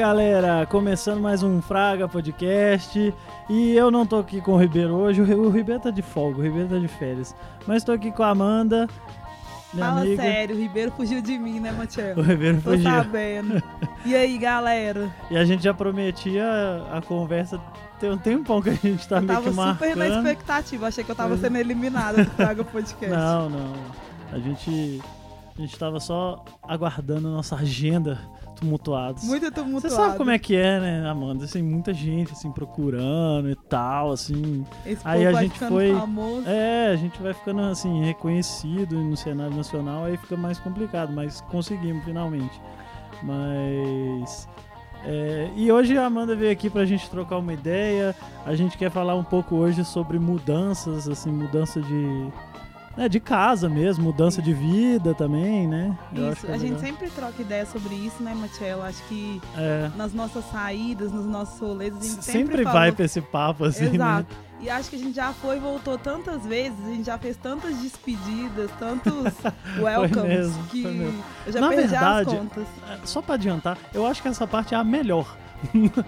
Galera, começando mais um Fraga Podcast e eu não tô aqui com o Ribeiro hoje, o Ribeiro tá de folga, o Ribeiro tá de férias, mas tô aqui com a Amanda, minha Fala amiga. sério, o Ribeiro fugiu de mim, né, O Matiel? Ribeiro Tô fugiu. sabendo. E aí, galera? E a gente já prometia a conversa, tem um tempão que a gente tá eu meio tava que super na marcando. expectativa, achei que eu tava é. sendo eliminada do Praga Podcast. Não, não. A gente, a gente tava só aguardando a nossa agenda tumultuados. Muito Você tumultuado. sabe como é que é, né, Amanda? Tem muita gente, assim, procurando e tal, assim. Esse Aí a gente foi- famoso. É, a gente vai ficando, assim, reconhecido no cenário nacional, aí fica mais complicado, mas conseguimos finalmente. Mas. é, e hoje a Amanda veio aqui pra gente trocar uma ideia. A gente quer falar um pouco hoje sobre mudanças, assim, mudança de. Né, de casa mesmo, mudança de vida também, né? Eu Isso, é a gente legal. sempre troca ideia sobre isso, né, Matiel? Acho que É, nas nossas saídas, nos nossos rolês, a gente sempre, sempre falou- vai pra esse papo, assim, né? Exato. E acho que a gente já foi e voltou tantas vezes, a gente já fez tantas despedidas, tantos welcomes, mesmo, que eu já Na perdi verdade, as contas. É, Só pra adiantar, eu acho que essa parte é a melhor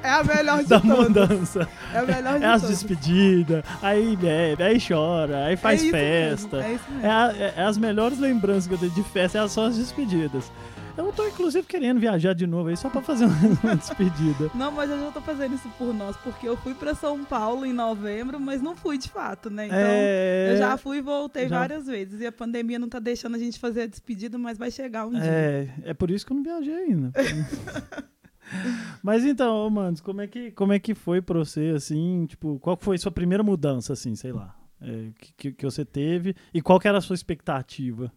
É a melhor de da todas. mudança. É a melhor de É as todas. despedidas, aí bebe, aí chora, aí faz é festa. Mesmo, é isso mesmo. É, a- é- é as melhores lembranças que eu tenho de festa, é só as despedidas. Eu tô inclusive querendo viajar de novo aí só pra fazer uma despedida. Não, mas eu já tô fazendo isso por nós, porque eu fui pra São Paulo em novembro, mas não fui de fato, né? Então, é, eu já fui e voltei já- várias vezes. E a pandemia não tá deixando a gente fazer a despedida, mas vai chegar um dia. É, é por isso que eu não viajei ainda. Mas então, ô, Manos, como é que como é que foi pra você assim, tipo, qual foi sua primeira mudança assim, sei lá, é, que- que, você teve e qual que era a sua expectativa?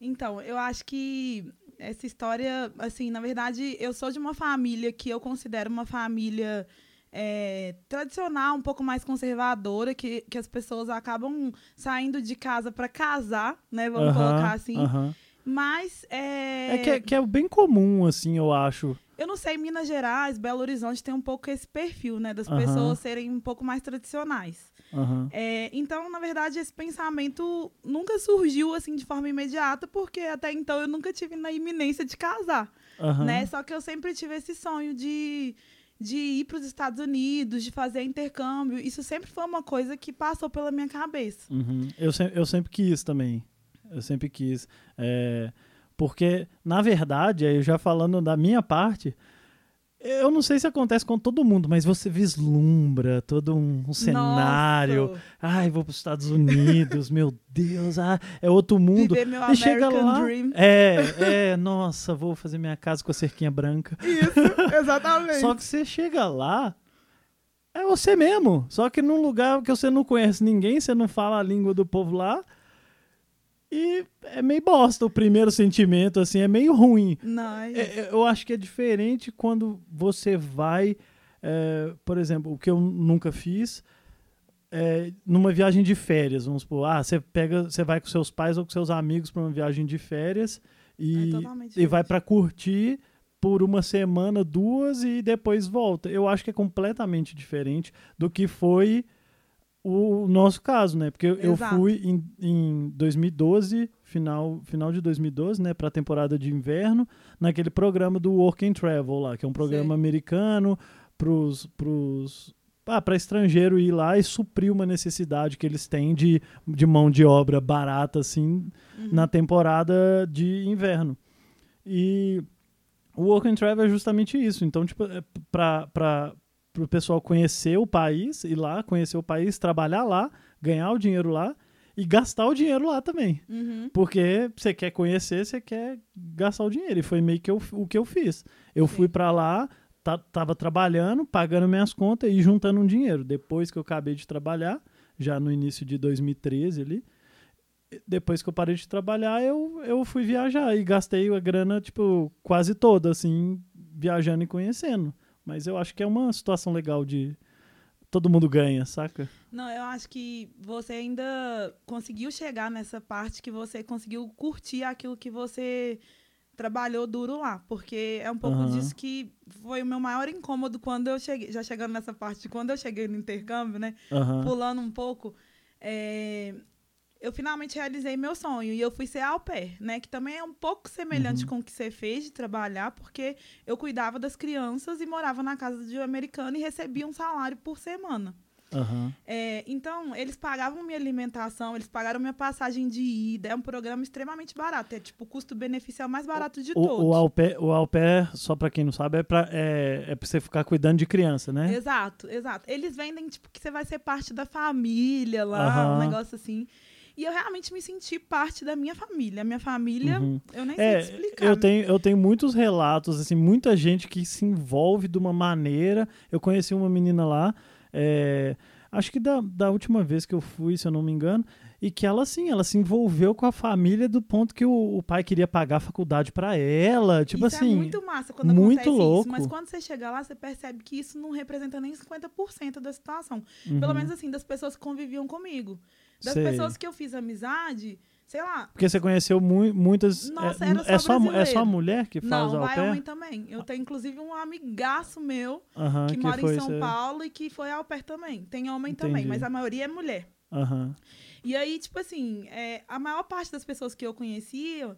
Então, eu acho que essa história, assim, na verdade, eu sou de uma família que eu considero uma família é, tradicional, um pouco mais conservadora, que, que as pessoas acabam saindo de casa para casar, né? Vamos Aham, colocar assim. aham. Mas é, É que, é que é bem comum, assim, eu acho. eu não sei, Minas Gerais, Belo Horizonte tem um pouco esse perfil, né? Das pessoas serem um pouco mais tradicionais. É, então, na verdade, esse pensamento nunca surgiu assim de forma imediata, porque até então eu nunca tive na iminência de casar, né? Só que eu sempre tive esse sonho de, de ir para os Estados Unidos, de fazer intercâmbio. Isso sempre foi uma coisa que passou pela minha cabeça. Uhum. Eu, se- eu sempre quis também. Eu sempre quis. É, porque, na verdade, aí já falando da minha parte, eu não sei se acontece com todo mundo, mas você vislumbra todo um, um cenário. Nossa, Ai, vou para os Estados Unidos, meu Deus, ah, é outro mundo. viver meu E chega American lá. Dream. É, é, nossa, vou fazer minha casa com a cerquinha branca. Isso, exatamente. Só que você chega lá, é você mesmo. Só que num lugar que você não conhece ninguém, você não fala a língua do povo lá. E é meio bosta o primeiro sentimento, assim, é meio ruim. Não, É, é, eu acho que é diferente quando você vai, é, por exemplo, o que eu nunca fiz, é, numa viagem de férias, vamos supor, ah, você pega, você vai com seus pais ou com seus amigos para uma viagem de férias e, É e vai para curtir por uma semana, duas e depois volta. Eu acho que é completamente diferente do que foi o nosso caso, né? Porque eu- eu fui em, em 2012, final, final de 2012, né, para a temporada de inverno, naquele programa do Work and Travel lá, que é um programa Sei. americano pros, pros ah, para estrangeiro ir lá e suprir uma necessidade que eles têm de, de mão de obra barata assim Uhum. na temporada de inverno. E o Work and Travel é justamente isso. Então, tipo, é para o pessoal conhecer o país, ir lá, conhecer o país, trabalhar lá, ganhar o dinheiro lá e gastar o dinheiro lá também. Uhum. Porque você quer conhecer, você quer gastar o dinheiro. E foi meio que eu- o que eu fiz. Eu Sim. fui para lá, tava trabalhando, pagando minhas contas e juntando um dinheiro. Depois que eu acabei de trabalhar, já no início de 2013 ali, depois que eu parei de trabalhar, eu, eu fui viajar e gastei a grana, tipo, quase toda, assim, viajando e conhecendo. Mas eu acho que é uma situação legal de. Todo mundo ganha, saca? Não, eu acho que você ainda conseguiu chegar nessa parte que você conseguiu curtir aquilo que você trabalhou duro lá, porque é um pouco Aham. disso que foi o meu maior incômodo quando eu cheguei, já chegando nessa parte de quando eu cheguei no intercâmbio, né? Aham. Pulando um pouco, é, eu finalmente realizei meu sonho e eu fui ser au pair, né? Que também é um pouco semelhante Uhum. com o que você fez de trabalhar, porque eu cuidava das crianças e morava na casa de um americano e recebia um salário por semana. Aham. É, então, eles pagavam minha alimentação, eles pagaram minha passagem de ida. É um programa extremamente barato. É tipo o custo-benefício é o mais barato de todos. O, o, au pair, o au pair, só pra quem não sabe, é pra, é, é pra você ficar cuidando de criança, né? Exato, exato. Eles vendem, tipo, que você vai ser parte da família lá, um Aham. negócio assim. E eu realmente me senti parte da minha família. Minha família, Uhum. eu nem sei É, te explicar. eu tenho, eu tenho muitos relatos, assim, muita gente que se envolve de uma maneira. Eu conheci uma menina lá, é, acho que da, da última vez que eu fui, se eu não me engano, e que ela, assim, ela se envolveu com a família do ponto que o, o pai queria pagar a faculdade pra ela. Tipo isso assim. é muito massa quando muito acontece louco. isso. Mas quando você chega lá, você percebe que isso não representa nem 50% da situação. uhum, Pelo menos assim, das pessoas que conviviam comigo. Das sei. pessoas que eu fiz amizade, sei lá. Porque você conheceu mu muitas. Nossa, é, era só é, só, é só mulher que faz Não, vai pair? homem também. Eu tenho, inclusive, um amigaço meu Aham, que, mora foi em São Paulo e que foi au pair também. Tem homem também, Entendi. mas a maioria é mulher. Aham. E aí, tipo assim, é, a maior parte das pessoas que eu conhecia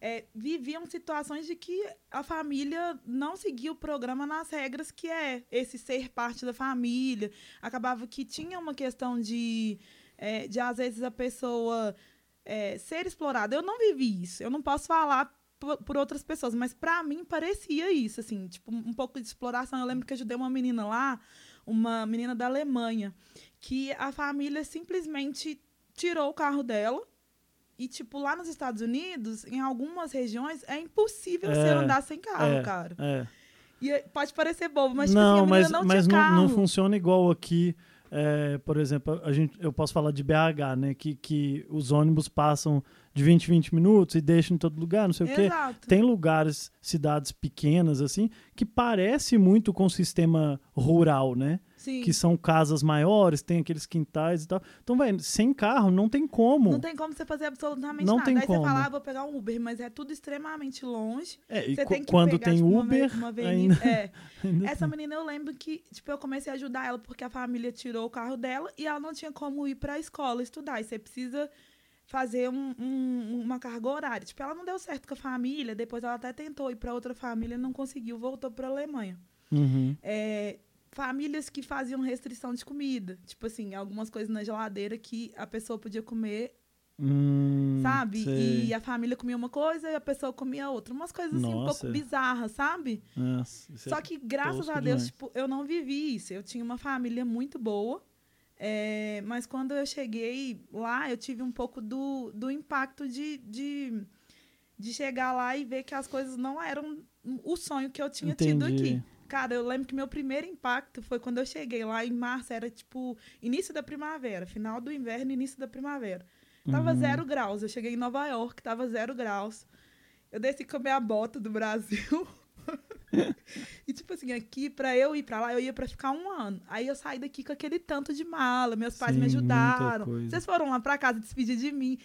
é, viviam situações de que a família não seguia o programa nas regras que é esse ser parte da família. Acabava que tinha uma questão de, é, de às vezes, a pessoa é, ser explorada. Eu não vivi isso. Eu não posso falar por, por outras pessoas, mas pra mim parecia isso, assim, tipo, um pouco de exploração. Eu lembro que ajudei uma menina lá, uma menina da Alemanha, que a família simplesmente tirou o carro dela. E, tipo, lá nos Estados Unidos, em algumas regiões, é impossível É, você andar sem carro, é, cara. É. E é- pode parecer bobo, mas, tipo não, assim, a mas, não mas tinha não, carro. não funciona igual aqui. É, por exemplo, a gente, eu posso falar de BH, né? Que, que os ônibus passam de 20 em 20 minutos e deixam em todo lugar, não sei o quê. Exato. Tem lugares, cidades pequenas, assim, que parece muito com o sistema rural, né? Sim. Que são casas maiores, tem aqueles quintais e tal. Então, velho, sem carro não tem como. Não tem como você fazer absolutamente Não nada. tem Aí como. você fala, ah, vou pegar um Uber, mas é tudo extremamente longe. É, e tem que quando pegar, tem tipo, uma Uber, uma avenida. ainda, É. Essa menina eu lembro que, tipo, eu comecei a ajudar ela porque a família tirou o carro dela e ela não tinha como ir pra escola estudar. E você precisa fazer um- um- uma carga horária. Tipo, ela não deu certo com a família, depois ela até tentou ir pra outra família, não conseguiu, voltou pra Alemanha. Uhum. É, famílias que faziam restrição de comida. Tipo assim, algumas coisas na geladeira que a pessoa podia comer, Hum, sabe? sei. E a família comia uma coisa e a pessoa comia outra. Umas coisas assim um Nossa. pouco bizarras, sabe? Nossa, é- Só que, graças a Deus, demais. tipo, eu não vivi isso. Eu tinha uma família muito boa. é, mas quando eu cheguei lá, eu tive um pouco do, do impacto de, de, de chegar lá e ver que as coisas não eram o sonho que eu tinha tido Entendi. aqui. Cara, eu lembro que meu primeiro impacto foi quando eu cheguei lá em março, era tipo início da primavera, final do inverno, início da primavera. Tava Uhum. zero graus. Eu cheguei em Nova York, tava zero graus. Eu desci com a minha bota do Brasil. e, tipo assim, aqui, pra eu ir pra lá, eu ia pra ficar um ano. Aí eu saí daqui com aquele tanto de mala. Meus pais me Sim, muita ajudaram. Vocês foram lá pra casa despedir de mim.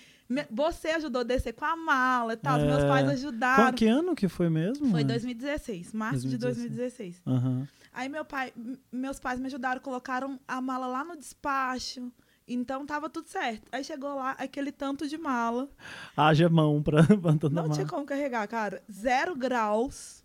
Você ajudou a descer com a mala e tal. Os meus É. pais Qual, ajudaram. que ano que foi mesmo? Foi É. 2016, março de 2016. 2016. Aham. Aí meu pai, meus pais me ajudaram, colocaram a mala lá no despacho. Então tava tudo certo. Aí chegou lá aquele tanto de mala. Haja mão pra levantando a Não tinha como carregar, cara. Zero graus.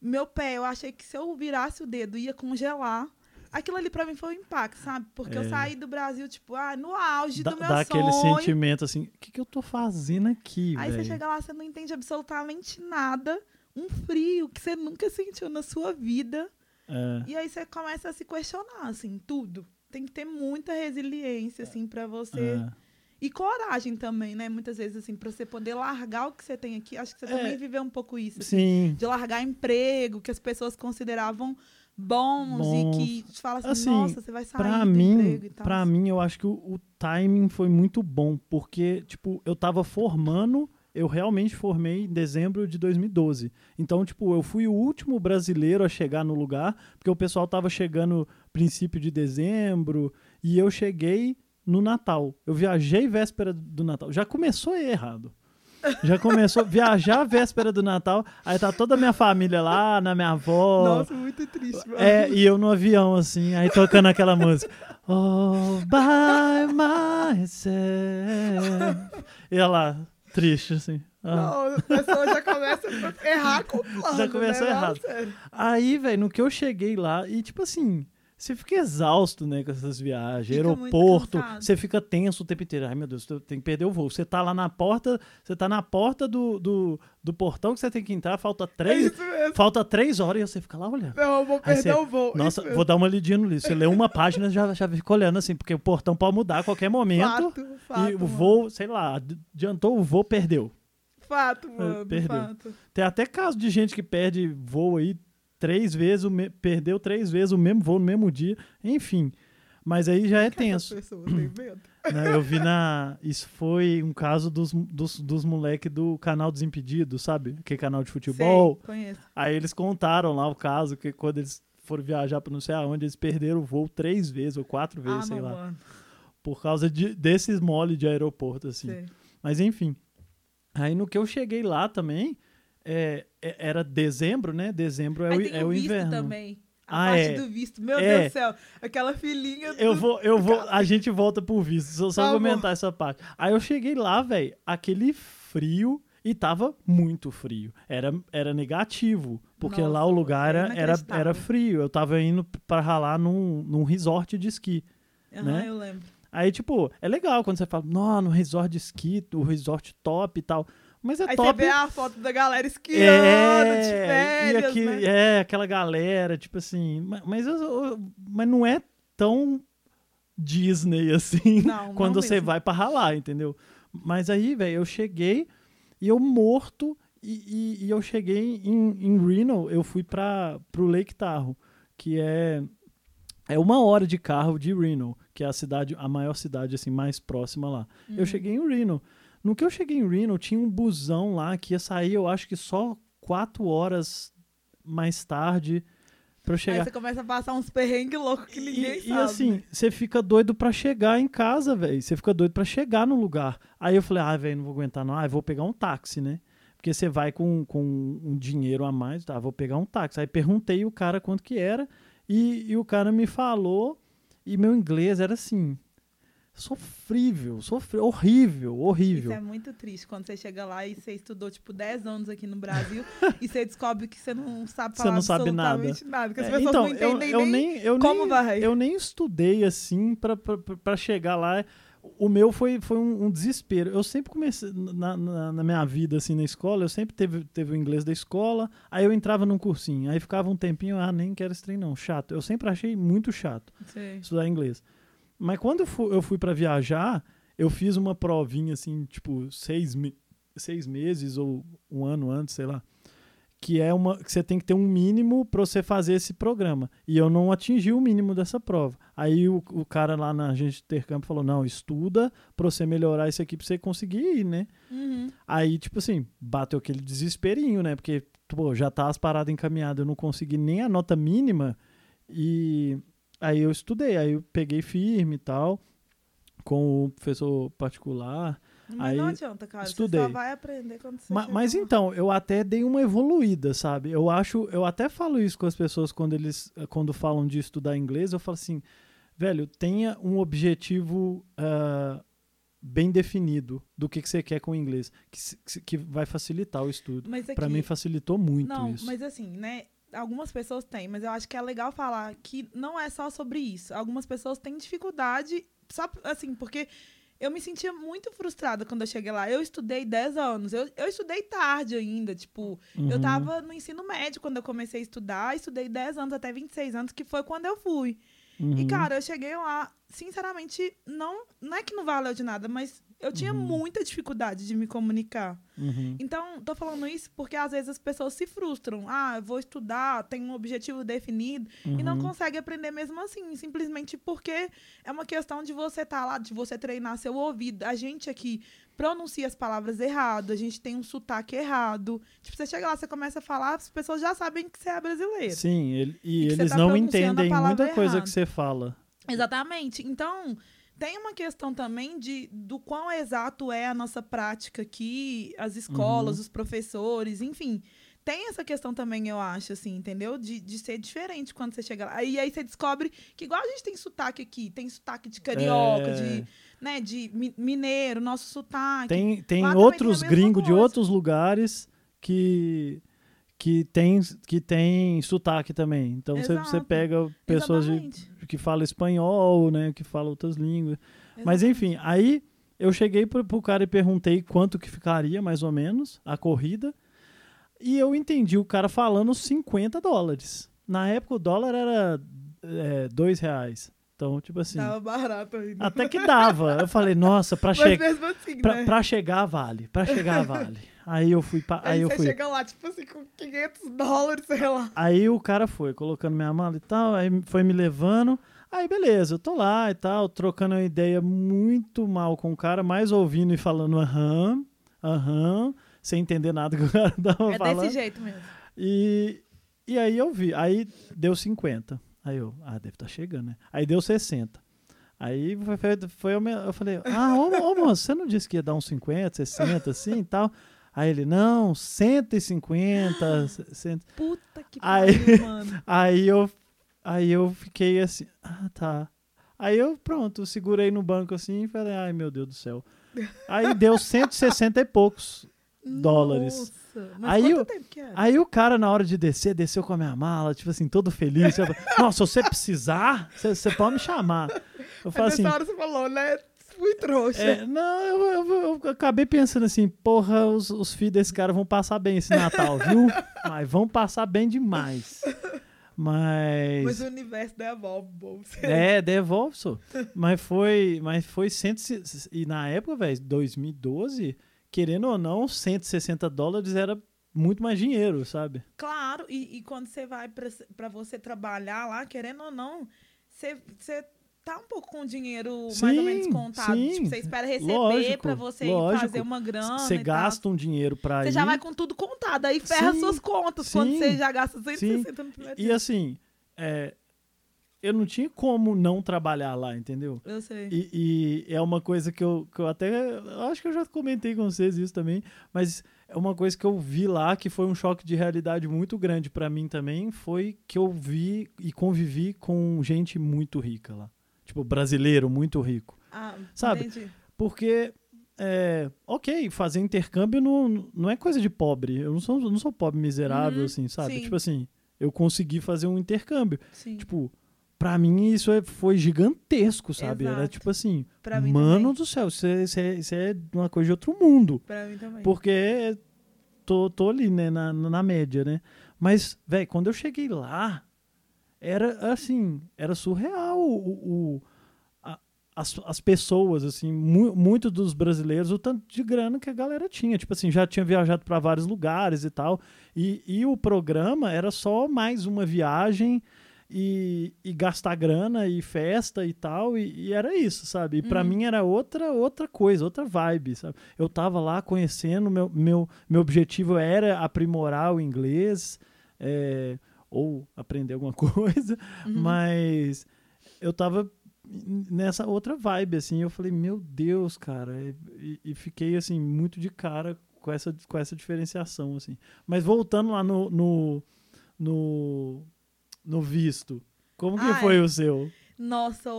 Meu pé, eu achei que se eu virasse o dedo ia congelar. Aquilo ali pra mim foi um impacto, sabe? Porque eu É. saí do Brasil, tipo, ah, no auge Dá, do meu dá aquele sonho. sentimento assim, o que, que eu tô fazendo aqui, Aí você velho? chega lá, você não entende absolutamente nada. Um frio que você nunca sentiu na sua vida. É, E aí você começa a se questionar, assim, tudo. Tem que ter muita resiliência, assim, pra você. é. E coragem também, né? Muitas vezes, assim, pra você poder largar o que você tem aqui. Acho que você É. também viveu um pouco isso. assim, Sim, de largar emprego que as pessoas consideravam bons, Bons. e que fala assim, Assim, nossa, você vai sair pra mim, pra mim, eu acho que o, o timing foi muito bom, porque, tipo, eu tava formando, eu realmente formei em dezembro de 2012. Então, tipo, eu fui o último brasileiro a chegar no lugar, porque o pessoal tava chegando princípio de dezembro, e eu cheguei no Natal. Eu viajei véspera do Natal. Já começou errado. Já começou viajar véspera do Natal, aí tá toda a minha família lá, na minha avó. Nossa, muito triste. mano. É, e eu no avião, assim, aí tocando aquela música. All by myself. E ela lá, triste, assim. Ah. Não, a pessoa já começa a errar com o plano, Já começou né? errado. Aí, velho, no que eu cheguei lá, e tipo assim, você fica exausto, né, com essas viagens. Fica aeroporto, você fica tenso o tempo inteiro. Ai, meu Deus, eu tenho que perder o voo. Você tá lá na porta, você tá na porta do, do, do portão que você tem que entrar, falta É três, mesmo. falta três horas e você fica lá olhando. Não, eu vou perder você- o voo. Nossa, vou dar uma lidinha no livro. Você lê uma página já já fica olhando assim, porque o portão pode mudar a qualquer momento. Fato, fato, e o mano. voo, sei lá, adiantou o voo, perdeu. Fato, mano. perdeu. Fato. Tem até caso de gente que perde voo aí três vezes, o me- perdeu três vezes o mesmo voo no mesmo dia, enfim. Mas aí já é tenso. né? Eu vi na. Isso foi um caso dos, dos, dos moleques do canal Desimpedidos, sabe? Que canal de futebol. Sei, conheço. Aí eles contaram lá o caso, que quando eles foram viajar para não sei aonde, eles perderam o voo três vezes ou quatro vezes, Ah, sei lá. mano. Por causa de, desses mole de aeroporto, assim. Sei. Mas enfim. Aí no que eu cheguei lá também, é, é- era dezembro, né? Dezembro é, Aí o, tem é o o visto inverno. também. A Ah, parte é. do visto. Meu É. Deus do céu. Aquela filinha Eu do- vou, eu vou, a gente volta pro visto, só, só Tá bom. comentar essa parte. Aí eu cheguei lá, velho, aquele frio e tava muito frio. Era, era negativo, porque Nossa, lá o lugar é era, era, era frio. Eu tava indo pra ralar num, num resort de esqui. Aham, né? eu lembro. Aí, tipo, é legal quando você fala, não, no resort de esqui, o resort top e tal. Mas é Aí top. você vê a foto da galera esquiando, de e férias, aqui, né? É, aquela galera, tipo assim. ma- Mas, eu- mas não é tão Disney assim Não, não quando você mesmo. vai pra ralar, entendeu? Mas aí, velho, eu cheguei e eu morto. E, e- e eu cheguei em, em Reno, eu fui para pro Lake Tahoe, que é é uma hora de carro de Reno, que é a cidade, a maior cidade assim mais próxima lá. Uhum. Eu cheguei em Reno. No que eu cheguei em Reno, tinha um busão lá que ia sair, eu acho que só quatro horas mais tarde pra eu Aí chegar. você começa a passar uns perrengues loucos que ninguém E, sabe. e assim, você fica doido pra chegar em casa, velho. Você fica doido pra chegar no lugar. Aí eu falei, ah, velho, não vou aguentar não. Ah, eu vou pegar um táxi, né? Porque você vai com, com um dinheiro a mais, tá? Vou pegar um táxi. Aí perguntei o cara quanto que era e, e o cara me falou e meu inglês era assim, sofrível, sofrível, horrível, horrível. Isso é muito triste quando você chega lá e você estudou, tipo, 10 anos aqui no Brasil e você descobre que você não sabe Você falar não sabe nada. absolutamente nada. as É, pessoas então, não entendem eu, eu nem, eu como nem, vai. Eu nem estudei assim pra chegar lá. O meu foi, foi um, um desespero. Eu sempre comecei, na, na, na minha vida, assim, na escola, eu sempre teve, teve o inglês da escola, aí eu entrava num cursinho, aí ficava um tempinho, ah, nem quero esse trem não, chato. Eu sempre achei muito chato Sei. estudar inglês. Mas quando eu fui, para viajar, eu fiz uma provinha, assim, tipo, seis, me- seis meses ou um ano antes, sei lá, que é uma que você tem que ter um mínimo para você fazer esse programa. E eu não atingi o mínimo dessa prova. Aí o, o cara lá na agência de intercâmbio falou: não, estuda para você melhorar isso aqui para você conseguir ir, né? Uhum. Aí, tipo assim, bateu aquele desesperinho, né? Porque, pô, já tá as paradas encaminhadas, eu não consegui nem a nota mínima. E aí eu estudei, aí eu peguei firme e tal, com o professor particular. Mas Aí, não adianta, cara. estudei. Você só vai aprender quando você Ma- mas então, eu até dei uma evoluída, sabe? Eu acho, eu até falo isso com as pessoas quando eles quando falam de estudar inglês, eu falo assim, velho, tenha um objetivo ah, bem definido do que, que você quer com o inglês, que, que vai facilitar o estudo. Pra aqui- mim facilitou muito Não, isso. mas assim, né? Algumas pessoas têm, mas eu acho que é legal falar que não é só sobre isso. Algumas pessoas têm dificuldade, só assim, porque eu me sentia muito frustrada quando eu cheguei lá. Eu estudei 10 anos, eu, eu estudei tarde ainda, tipo, eu Uhum. tava no ensino médio quando eu comecei a estudar, estudei 10 anos até 26 anos, que foi quando eu fui. E, Uhum. cara, eu cheguei lá, sinceramente, não, não é que não valeu de nada, mas eu tinha Uhum. muita dificuldade de me comunicar. Uhum. Então, tô falando isso porque às vezes as pessoas se frustram. Ah, eu vou estudar, tem um objetivo definido e não Uhum. consegue aprender mesmo assim, simplesmente porque é uma questão de você estar lá, de você treinar seu ouvido. A gente aqui pronuncia as palavras errado, a gente tem um sotaque errado. Tipo, você chega lá, você começa a falar, as pessoas já sabem que você é brasileiro. Sim, ele- e E eles tá não entendem muita coisa errado. que você fala. Exatamente. Então, tem uma questão também de do quão exato é a nossa prática aqui, as escolas, Uhum. os professores, enfim. tem essa questão também, eu acho, assim, entendeu? De, de ser diferente quando você chega lá. E aí você descobre que, igual a gente tem sotaque aqui, tem sotaque de carioca, É. de, né, de mi- mineiro, nosso sotaque. Tem, tem Lá outros tem gringos de outros lugares que que tem, que tem sotaque também. Então você, pega pessoas de, Exatamente. que falam espanhol, né? Que falam outras línguas. Mas enfim, aí eu cheguei pro, pro cara e perguntei quanto que ficaria, mais ou menos, a corrida. E eu entendi o cara falando 50 dólares. Na época o dólar era é, dois reais. Então, tipo assim, Tava barato ainda. até que dava. Eu falei, nossa, pra, Mas che mesmo assim, pra, né? pra chegar vale. Pra chegar vale. Aí eu fui. pa- Aí, Aí eu você fui. chega lá, tipo assim, com 500 dólares, sei lá. Aí o cara foi colocando minha mala e tal, aí foi me levando. Aí beleza, eu tô lá e tal, trocando uma ideia muito mal com o cara, mais ouvindo e falando aham, aham, sem entender nada que o cara tava É falando. desse jeito mesmo. E, e aí eu vi, aí deu 50. Aí eu, ah, deve estar chegando, né? Aí deu 60. Aí foi, foi, foi eu, me- eu falei, ah, ô, ô moço, você não disse que ia dar uns 50, 60 assim e tal? Aí ele, não, 150, 60. Puta que Aí- pariu, mano. Aí eu, aí eu fiquei assim, ah, tá. Aí eu, pronto, segurei no banco assim e falei, ai meu Deus do céu. Aí deu 160 e poucos dólares. Nossa, mas Aí eu- era? Aí o cara, na hora de descer, desceu com a minha mala, tipo assim, todo feliz. Falei, Nossa, se você precisar, você pode me chamar. Eu falo assim, hora você falou, né? Fui trouxa. é, não, eu, eu- eu acabei pensando assim, porra, os, os filhos desse cara vão passar bem esse Natal, viu? Mas vão passar bem demais. Mas. Mas o universo devolve, bom. É, devolve, só. Mas foi, mas foi 100, e na época, velho, 2012, querendo ou não, 160 dólares era muito mais dinheiro, sabe? Claro, e, e quando você vai pra, pra você trabalhar lá, querendo ou não, você tá um pouco com o dinheiro mais ou Sim, menos contado. sim. Tipo, você espera receber pra você lógico. fazer uma grana. Você e tal. gasta um dinheiro pra Você ir. já vai com tudo contado, aí ferra Sim, suas contas quando sim, você já gasta 160 no primeiro E dia. assim, é, eu não tinha como não trabalhar lá, entendeu? Eu sei. E, e é uma coisa que eu, que eu até. eu acho que eu já comentei com vocês isso também, mas é uma coisa que eu vi lá que foi um choque de realidade muito grande pra mim também. Foi que eu vi e convivi com gente muito rica lá. Tipo, brasileiro muito rico. Ah, Sabe? entendi. Porque, é, ok, fazer intercâmbio não, não é coisa de pobre. Eu não sou, não sou pobre miserável, Uhum, assim, sabe? sim. Tipo assim, eu consegui fazer um intercâmbio. Sim. Tipo, pra mim isso é- foi gigantesco, sabe? Era Exato. tipo assim, Pra mano do céu, isso é, isso, é, isso é uma coisa de outro mundo. Pra mim também. Porque tô, tô ali, né, na, na média, né? Mas, velho, quando eu cheguei lá, era assim, era surreal o, o- a- as, as pessoas, assim, mu muito dos brasileiros, o tanto de grana que a galera tinha. Tipo assim, já tinha viajado para vários lugares e tal. E, e o programa era só mais uma viagem e, e gastar grana e festa e tal. E, e era isso, sabe? E pra Uhum. mim era outra, outra coisa, outra vibe, sabe? Eu tava lá conhecendo, meu, meu, meu objetivo era aprimorar o inglês. é, ou aprender alguma coisa, Uhum. mas eu tava nessa outra vibe, assim, eu falei, meu Deus, cara, e, e fiquei, assim, muito de cara com essa, com essa diferenciação, assim. Mas voltando lá no, no, no, no visto, como que Ai. foi o seu? Nossa,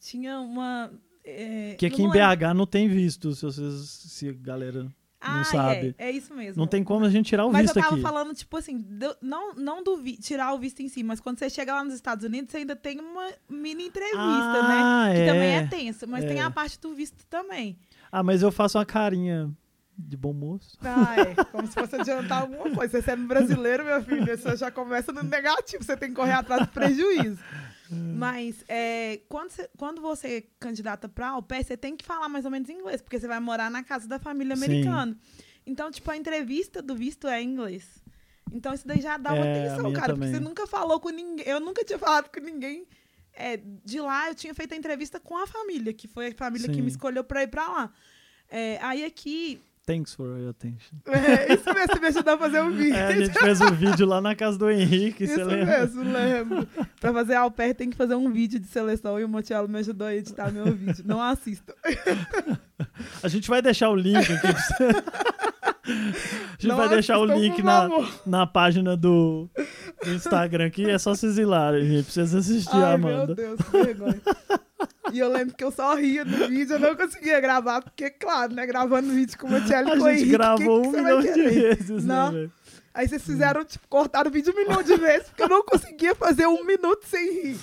tinha uma. É, Que aqui em BH não tem visto, se vocês, se galera Ah, sabe. É, é isso mesmo. não tem como a gente tirar o Mas visto eu tava aqui. falando, tipo assim, do- não, não do vi- tirar o visto em si, mas quando você chega lá nos Estados Unidos, você ainda tem uma mini entrevista, Ah, né? Que é. também é tensa, mas tem É. a parte do visto também. Ah, mas eu faço uma carinha de bom moço. Ah, é. Como se fosse adiantar alguma coisa. Você sendo brasileiro, meu filho, você já começa no negativo, você tem que correr atrás do prejuízo. Mas é, quando, você, quando você candidata pra au pair, você tem que falar mais ou menos inglês, porque você vai morar na casa da família Sim. americana. Então, tipo, a entrevista do visto é em inglês. Então, isso daí já dá uma É, a atenção, cara, porque também. você nunca falou com ninguém. Eu nunca tinha falado com ninguém. É, de lá, eu tinha feito a entrevista com a família, que foi a família que Sim. me escolheu pra ir pra lá. É, aí aqui. Thanks for your attention. É, isso mesmo, você me ajudou a fazer um vídeo. É, a gente fez um vídeo lá na casa do Henrique, você Isso lembra? mesmo, lembro. pra fazer au pair tem que fazer um vídeo de seleção e o Motielo me ajudou a editar meu vídeo. Não assista. A gente vai deixar o link aqui pra você. gente Não vai deixar o link na, na página do, do Instagram aqui. É só se exilarem, gente. Precisa assistir a Ai, meu Amanda. Deus, que vergonha. E eu lembro que eu só ria do vídeo, eu não conseguia gravar, porque, claro, né, gravando vídeo com uma Tchelle A Coelho, gente que gravou que um vai milhão de vezes, Não. né? Aí vocês fizeram, tipo, cortaram o vídeo um milhão de vezes, porque eu não conseguia fazer um minuto sem rir.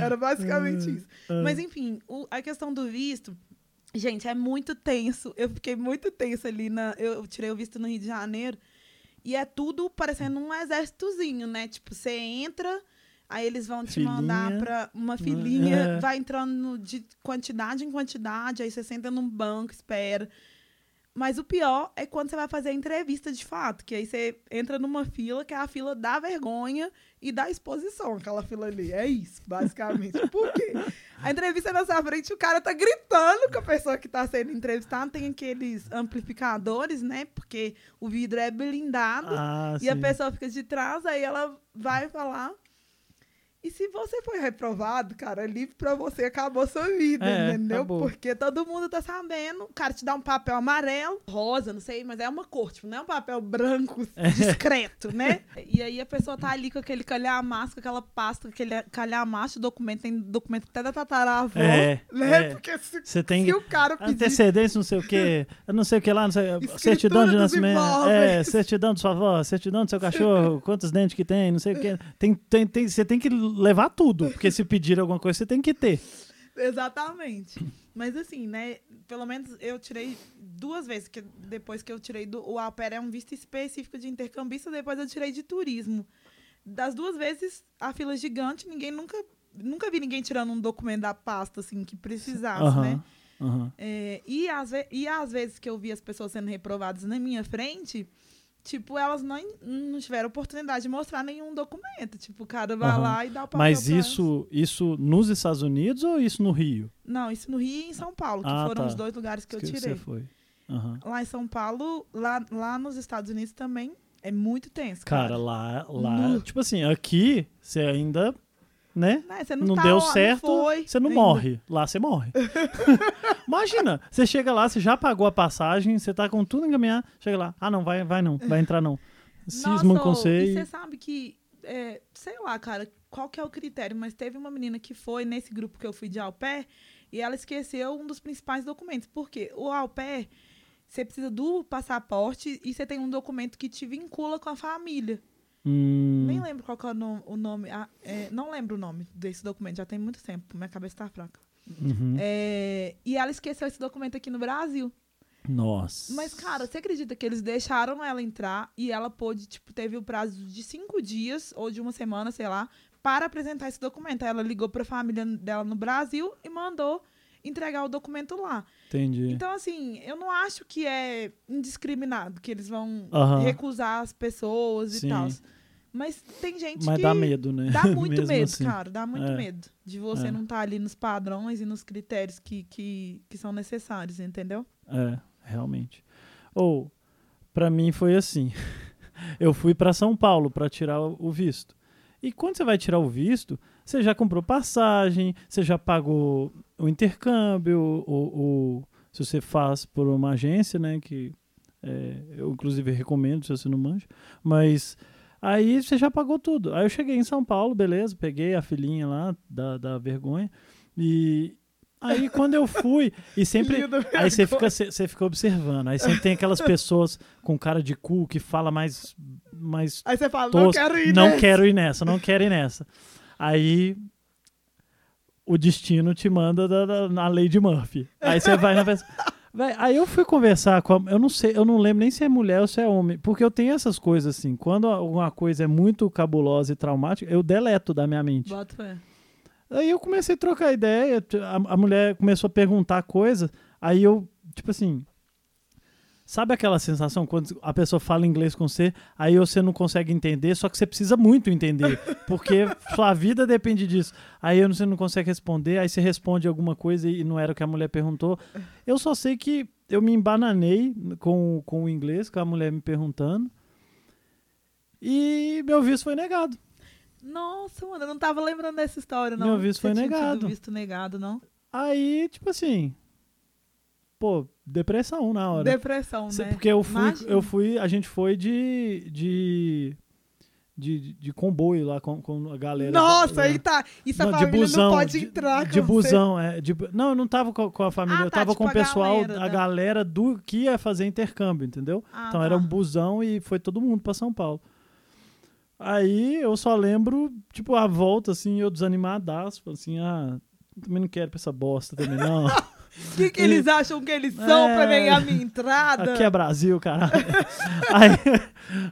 Era basicamente isso. Ah. Mas, enfim, o- a questão do visto, gente, é muito tenso. Eu fiquei muito tenso ali na. Eu tirei o visto no Rio de Janeiro. E é tudo parecendo um exércitozinho, né? Tipo, você entra, aí eles vão te mandar Filinha. pra uma filinha, É. vai entrando de quantidade em quantidade, aí você senta num banco, espera. Mas o pior é quando você vai fazer a entrevista de fato, que aí você entra numa fila, que é a fila da vergonha e da exposição, aquela fila ali. É isso, basicamente. Por quê? A entrevista na sua frente, o cara tá gritando com a pessoa que tá sendo entrevistada, tem aqueles amplificadores, né? Porque o vidro é blindado. Ah, E a sim. pessoa fica de trás, aí ela vai falar. E se você foi reprovado, cara, livre pra você, acabou sua vida, É, entendeu? acabou. Porque todo mundo tá sabendo. O cara te dá um papel amarelo, rosa, não sei, mas é uma cor, tipo, não é um papel branco discreto, né? E aí a pessoa tá ali com aquele calhamaço, com aquela pasta, aquele calhamaço de documento, tem documento até da tataravó, É, né? é. Porque se, Você tem se o cara pedir antecedência, não sei o quê, não sei o que lá, não sei, Escritura certidão de nascimento, é, certidão de sua avó, certidão do seu cachorro, quantos dentes que tem, não sei o quê. Tem, tem, tem, você tem que levar tudo, porque se pedir alguma coisa, você tem que ter. Exatamente. Mas assim, né? Pelo menos eu tirei duas vezes, que depois que eu tirei do. O au pair é um visto específico de intercambista, depois eu tirei de turismo. Das duas vezes, a fila é gigante, ninguém nunca. Nunca vi ninguém tirando um documento da pasta, assim, que precisasse, Aham, né? aham. É, e, às e às vezes que eu vi as pessoas sendo reprovadas na minha frente, tipo, elas não, não tiveram oportunidade de mostrar nenhum documento. Tipo, o cara vai Aham. lá e dá o papel Mas isso, isso nos Estados Unidos ou isso no Rio? Não, isso no Rio e em São Paulo, que Ah, foram tá. os dois lugares que eu Que tirei. você foi. Aham. Lá em São Paulo, lá, lá nos Estados Unidos também é muito tenso. Cara, Cara, lá, lá, Nu. tipo assim, aqui você ainda, né? Né, Você Não, não, tá deu lá, certo, foi você não ainda. morre. Lá você morre. Imagina, você chega lá, você já pagou a passagem, você tá com tudo encaminhado, chega lá, ah não, vai, vai não, vai entrar não. Cisma com você e você sabe que, é, sei lá, cara, qual que é o critério, mas teve uma menina que foi nesse grupo que eu fui de au pair e ela esqueceu um dos principais documentos. Por quê? O au pair, você precisa do passaporte e você tem um documento que te vincula com a família. Hum, Nem lembro qual que é o nome. O nome ah, é, não lembro o nome desse documento, já tem muito tempo. Minha cabeça tá fraca. uhum. É, e ela esqueceu esse documento aqui no Brasil. Nossa. Mas, cara, você acredita que eles deixaram ela entrar e ela pôde, tipo, teve o prazo de cinco dias ou de uma semana, sei lá, para apresentar esse documento. Aí ela ligou pra família dela no Brasil e mandou entregar o documento lá. Entendi. Então, assim, eu não acho que é indiscriminado que eles vão recusar as pessoas Sim. e tal. Mas tem gente Mas que. dá medo, né? Dá muito medo, assim. cara. Dá muito É. medo de você É. não estar ali nos padrões e nos critérios que, que, que são necessários, entendeu? É, realmente. Ou, pra mim foi assim. Eu fui pra São Paulo pra tirar o visto. E quando você vai tirar o visto, você já comprou passagem, você já pagou o intercâmbio, ou, ou se você faz por uma agência, né? Que é, eu inclusive recomendo se você não manja. Mas aí você já pagou tudo. Aí eu cheguei em São Paulo, beleza, peguei a filhinha lá da, da vergonha. E aí quando eu fui, e sempre. Aí você fica, você fica observando. Aí sempre tem aquelas pessoas com cara de cu que fala mais, mais Aí você fala, não tosco. quero ir não nesse. quero ir nessa, não quero ir nessa. Aí o destino te manda da, da- na de Murphy. Aí você vai na pessoa. Véi, aí eu fui conversar com a, eu não sei, eu não lembro nem se é mulher ou se é homem, porque eu tenho essas coisas assim, quando alguma coisa é muito cabulosa e traumática, eu deleto da minha mente. Bota fé. Aí eu comecei a trocar ideia, a, a mulher começou a perguntar coisas, aí eu, tipo assim, sabe aquela sensação quando a pessoa fala inglês com você, aí você não consegue entender, só que você precisa muito entender, porque sua vida depende disso. Aí você não consegue responder, aí você responde alguma coisa e não era o que a mulher perguntou. Eu só sei que eu me embananei com, com o inglês, com a mulher me perguntando, e meu visto foi negado. Nossa, mano, eu não tava lembrando dessa história, não. Meu visto Você foi tinha tido negado. visto negado, não? Aí, tipo assim. Pô, depressão na hora. Depressão, Cê- né? Porque eu fui, Imagina. eu fui, a gente foi de. de. de, de comboio lá com, com a galera. Nossa, lá. aí tá. Isso a Não, família não pode de, entrar de com busão, é. de não, eu não tava com, com a família, Ah, eu tá, tava tipo com o a pessoal, galera a da- galera do que ia fazer intercâmbio, entendeu? Ah, então tá. era um busão e foi todo mundo pra São Paulo. Aí eu só lembro, tipo, a volta, assim, eu desanimadaço, assim, ah, também não quero pra essa bosta também, não. O que, que eles acham que eles são pra É. ganhar minha entrada? Aqui é Brasil, caralho. aí,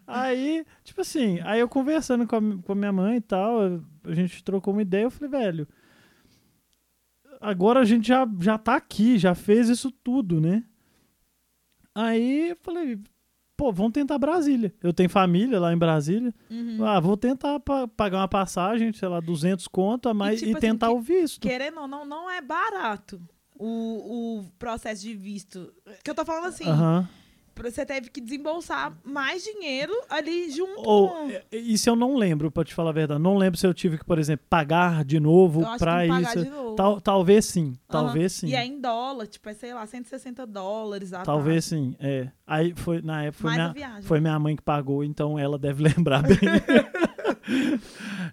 aí, tipo assim, aí eu conversando com a, com a minha mãe e tal, a gente trocou uma ideia, eu falei, velho, agora a gente já, já tá aqui, já fez isso tudo, né? Aí eu falei, pô, vamos tentar Brasília. Eu tenho família lá em Brasília. Uhum. Ah, vou tentar pa- pagar uma passagem, sei lá, 200 conto a mais e, tipo assim, tentar que- o visto. Querendo ou não, não é barato o, o processo de visto. Que eu tô falando assim, você teve que desembolsar mais dinheiro ali junto Ou, com... é, isso eu não lembro, pra te falar a verdade. Não lembro se eu tive que, por exemplo, pagar de novo Eu pra isso. de novo. Tal, talvez sim, talvez sim. E é em dólar, tipo, é, sei lá, 160 dólares Talvez sim, é. Aí foi, na época, foi minha, foi minha mãe que pagou, então ela deve lembrar bem.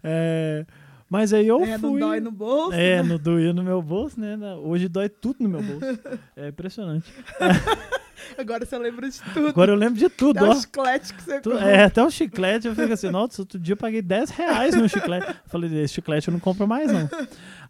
É, mas aí eu é, não fui. dói no bolso. É, não doía no meu bolso, né? Hoje dói tudo no meu bolso. É impressionante. Agora você lembra de tudo. Agora eu lembro de tudo, Até ó. o chiclete que você Tu-. É, até o chiclete, eu fico assim, nossa, outro dia eu paguei 10 reais no chiclete. Falei, esse chiclete eu não compro mais, não.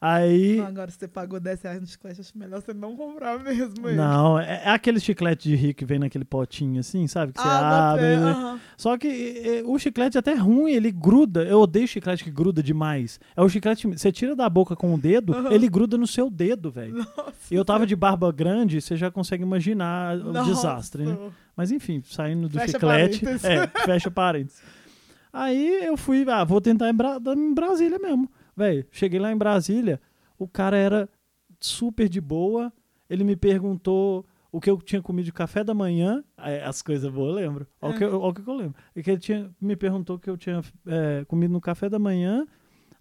Aí. Não, agora você pagou 10 reais no chiclete, acho melhor você não comprar mesmo. ele. Não, é, é aquele chiclete de rico que vem naquele potinho assim, sabe? Que você Ah, abre. né? aham. Só que é, o chiclete é até ruim, ele gruda. Eu odeio chiclete que gruda demais. É o chiclete, você tira da boca com o dedo, Aham. ele gruda no seu dedo, velho. E eu tava de barba grande, você já consegue imaginar o Nossa. desastre, né? Mas enfim, saindo do Fecha chiclete. parênteses. É, fecha parênteses. Aí eu fui, ah, vou tentar em, Bra- em Brasília mesmo. Velho, cheguei lá em Brasília, o cara era super de boa. Ele me perguntou o que eu tinha comido de café da manhã. Aí, As coisas boas eu lembro. Olha o que, que eu lembro. E que ele tinha, me perguntou o que eu tinha é, comido no café da manhã.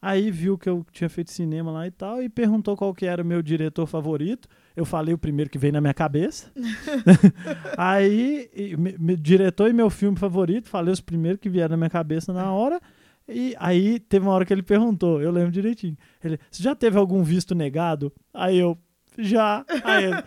Aí viu que eu tinha feito cinema lá e tal. E perguntou qual que era o meu diretor favorito. Eu falei o primeiro que veio na minha cabeça. Aí, e me- me- diretor e meu filme favorito, falei os primeiros que vieram na minha cabeça na hora. E aí teve uma hora que ele perguntou, eu lembro direitinho. Ele, você já teve algum visto negado? Aí eu, já. Aí ele,